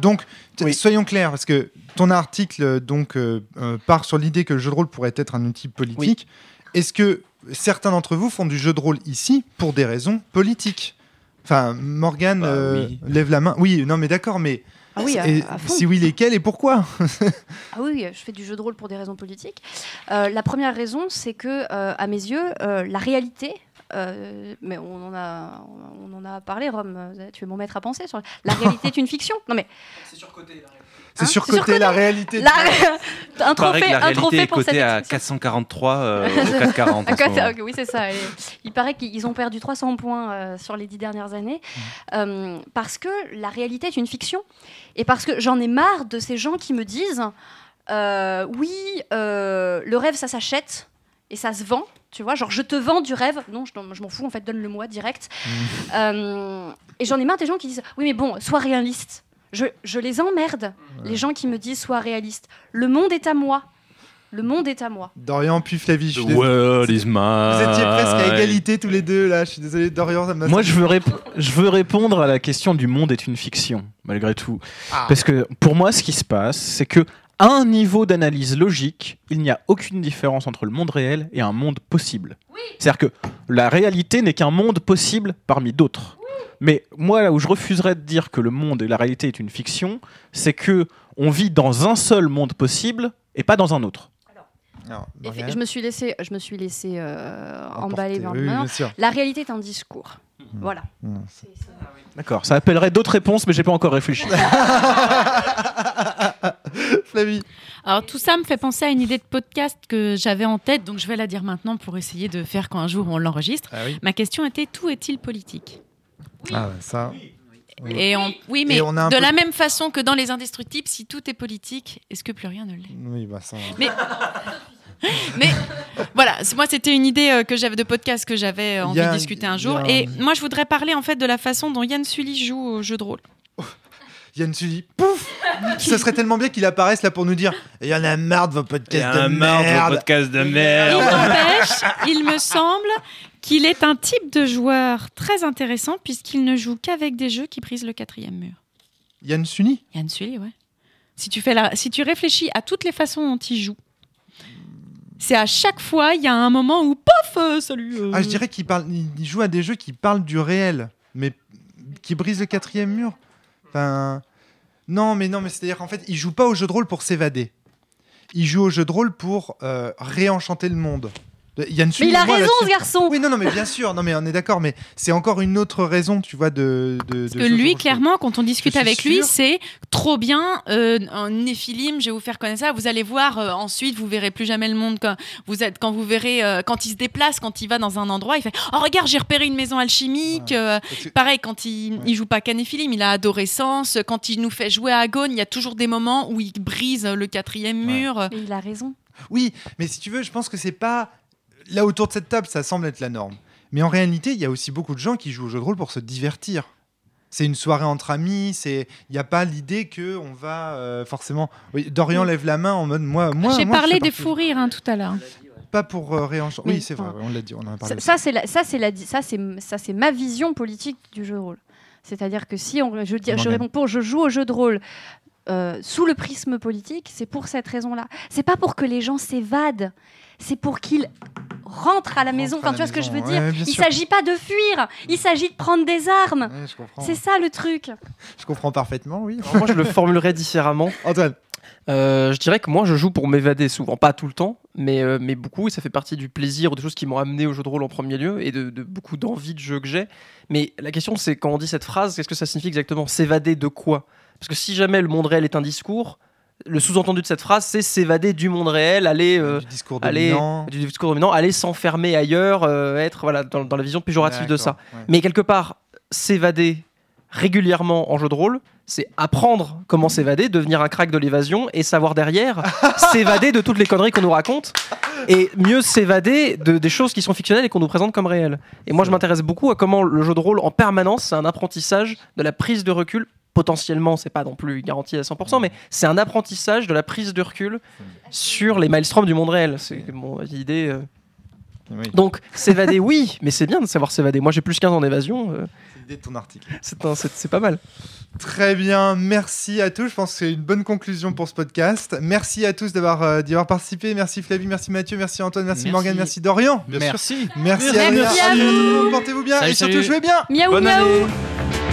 donc, Oui. soyons clairs, parce que ton article donc euh, part sur l'idée que le jeu de rôle pourrait être un outil politique. Est-ce que certains d'entre vous font du jeu de rôle ici pour des raisons politiques? Enfin, Morgane Bah, euh, oui. lève la main. Oui, non, mais d'accord, mais Ah oui, à, et à fond. si oui, lesquels et pourquoi? Ah oui, je fais du jeu de rôle pour des raisons politiques. Euh, la première raison, c'est que, euh, à mes yeux, euh, la réalité euh, mais on en a, on en a parlé, Rome. euh, Tu es mon maître à penser sur la réalité est une fiction. Non mais C'est Hein, surcoté c'est surcoté. la réalité. de- la- un trophée, que la un réalité trophée est pour cette cotée à expression. 443 euh, au 440. en À ce côté- moment. ok, oui, c'est ça. Et il paraît qu'ils ont perdu 300 points euh, sur les dix dernières années euh, parce que la réalité est une fiction et parce que j'en ai marre de ces gens qui me disent euh, oui, euh, le rêve ça s'achète et ça se vend. Tu vois, genre je te vends du rêve. Non, je, je m'en fous. En fait, donne-le-moi direct. Euh, et j'en ai marre des gens qui disent oui, mais bon, sois réaliste. Je, je les emmerde, les gens qui me disent sois réaliste. Le monde est à moi. Le monde est à moi. Dorian puis Flavie. je suis The désolé. world is mine. Vous étiez presque à égalité tous les deux là. Je suis désolé, Dorian. Ça m'a Moi, je veux, rép- je veux répondre à la question du monde est une fiction, malgré tout. Ah. Parce que pour moi, ce qui se passe, c'est que à un niveau d'analyse logique, il n'y a aucune différence entre le monde réel et un monde possible. C'est-à-dire que la réalité n'est qu'un monde possible parmi d'autres. Mais moi, là où je refuserais de dire que le monde et la réalité est une fiction, c'est que on vit dans un seul monde possible et pas dans un autre. Alors, je me suis laissé, je me suis laissé euh, Emporter. emballer vers Oui, le oui, nord. bien sûr. La réalité est un discours. Voilà. Mmh. D'accord. Ça appellerait d'autres réponses, mais j'ai pas encore réfléchi. Flavie. Alors tout ça me fait penser à une idée de podcast que j'avais en tête, donc je vais la dire maintenant pour essayer de faire quand un jour on l'enregistre. Ah oui. Ma question était tout est-il politique? Ah ça. Oui. Et on- oui, mais on de peu- la même façon que dans les indestructibles, si tout est politique, est-ce que plus rien ne l'est? Oui, bah ça. Mais mais voilà, moi c'était une idée euh, que j'avais de podcast que j'avais euh, envie a- de discuter un jour. a Et moi je voudrais parler en fait de la façon dont Yann Sully joue au jeu de rôle. Yann Sully, pouf Ce serait tellement bien qu'il apparaisse là pour nous dire Il y en a marre de vos Il y podcasts a de un marre de merde. podcast de Il merde. n'empêche, il me semble qu'il est un type de joueur très intéressant puisqu'il ne joue qu'avec des jeux qui brisent le quatrième mur. Yann Sully Yann Sully, ouais. Si tu, fais la... si tu réfléchis à toutes les façons dont il joue, c'est à chaque fois, il y a un moment où, pof, euh, salut. euh. Ah, je dirais qu'il parle, il joue à des jeux qui parlent du réel, mais qui brisent le quatrième mur. Non, mais non, mais c'est-à-dire qu'en fait, il joue pas au jeu de rôle pour s'évader. Il joue au jeu de rôle pour euh, réenchanter le monde. Mais Sully, il a raison, ce garçon. Oui, non, non, mais bien sûr, non, mais on est d'accord, mais c'est encore une autre raison, tu vois, de. de Parce que lui, clairement, quand on discute avec lui, c'est trop bien, euh, un néphilim, je vais vous faire connaître ça. Vous allez voir, euh, ensuite, vous verrez plus jamais le monde quand vous êtes, quand vous verrez, euh, quand il se déplace, quand il va dans un endroit, il fait Oh, regarde, j'ai repéré une maison alchimique. euh, pareil, quand il, il joue pas qu'à néphilim, il a adolescence. Quand il nous fait jouer à Agone, il y a toujours des moments où il brise le quatrième Ouais. mur. Mais il a raison. Oui, mais si tu veux, je pense que c'est pas. Là, autour de cette table, ça semble être la norme. Mais en réalité, il y a aussi beaucoup de gens qui jouent au jeu de rôle pour se divertir. C'est une soirée entre amis, c'est il n'y a pas l'idée que on va euh, forcément. Oui, Dorian lève la main en mode moi, moi. J'ai moi, parlé des fous rires hein, tout à l'heure. Pas pour euh, réenchanter. Oui, c'est vrai, on l'a dit, on en a parlé. Ça, c'est la- ça, c'est la, ça, c'est, ça, c'est ma vision politique du jeu de rôle. C'est-à-dire que si on, je, je réponds pour, je joue au jeu de rôle euh, sous le prisme politique, c'est pour cette raison-là. C'est pas pour que les gens s'évadent, c'est pour qu'ils rentrent à la maison. Enfin, tu vois ce que je veux dire Il s'agit pas de fuir, il s'agit de prendre des armes. Ouais, je comprends. C'est ça le truc. Je comprends parfaitement, oui. Alors moi, je le formulerais différemment. Antoine. Euh, je dirais que moi, je joue pour m'évader souvent, pas tout le temps, mais, euh, mais beaucoup, et ça fait partie du plaisir ou des choses qui m'ont amené au jeu de rôle en premier lieu, et de, de beaucoup d'envie de jeu que j'ai. Mais la question, c'est quand on dit cette phrase, qu'est-ce que ça signifie exactement? S'évader de quoi? Parce que si jamais le monde réel est un discours, le sous-entendu de cette phrase, c'est s'évader du monde réel, aller... euh, du discours dominant. aller s'enfermer ailleurs, euh, être voilà, dans, dans la vision péjorative de ça. Ouais. Mais quelque part, s'évader régulièrement en jeu de rôle, c'est apprendre comment s'évader, devenir un crack de l'évasion et savoir derrière s'évader de toutes les conneries qu'on nous raconte et mieux s'évader de, des choses qui sont fictionnelles et qu'on nous présente comme réelles. Et moi, je m'intéresse beaucoup à comment le jeu de rôle en permanence, c'est un apprentissage de la prise de recul. Potentiellement, c'est pas non plus garanti à 100%, mais c'est un apprentissage de la prise de recul sur les maelstroms du monde réel. C'est mon idée. euh. Oui, Donc, s'évader, oui, mais c'est bien de savoir s'évader. Moi, j'ai plus 15 ans en évasion, euh, c'est l'idée de ton article. c'est pas mal. Très bien, merci à tous. Je pense que c'est une bonne conclusion pour ce podcast. Merci à tous d'avoir euh, d'y avoir participé. Merci Flavie, merci Mathieu, merci Antoine, merci, Merci. Morgane, merci Dorian. Merci. Merci, Merci à à vous. vous. Portez-vous bien Salut, et surtout salut. jouez bien. Miaou Bonne miaou année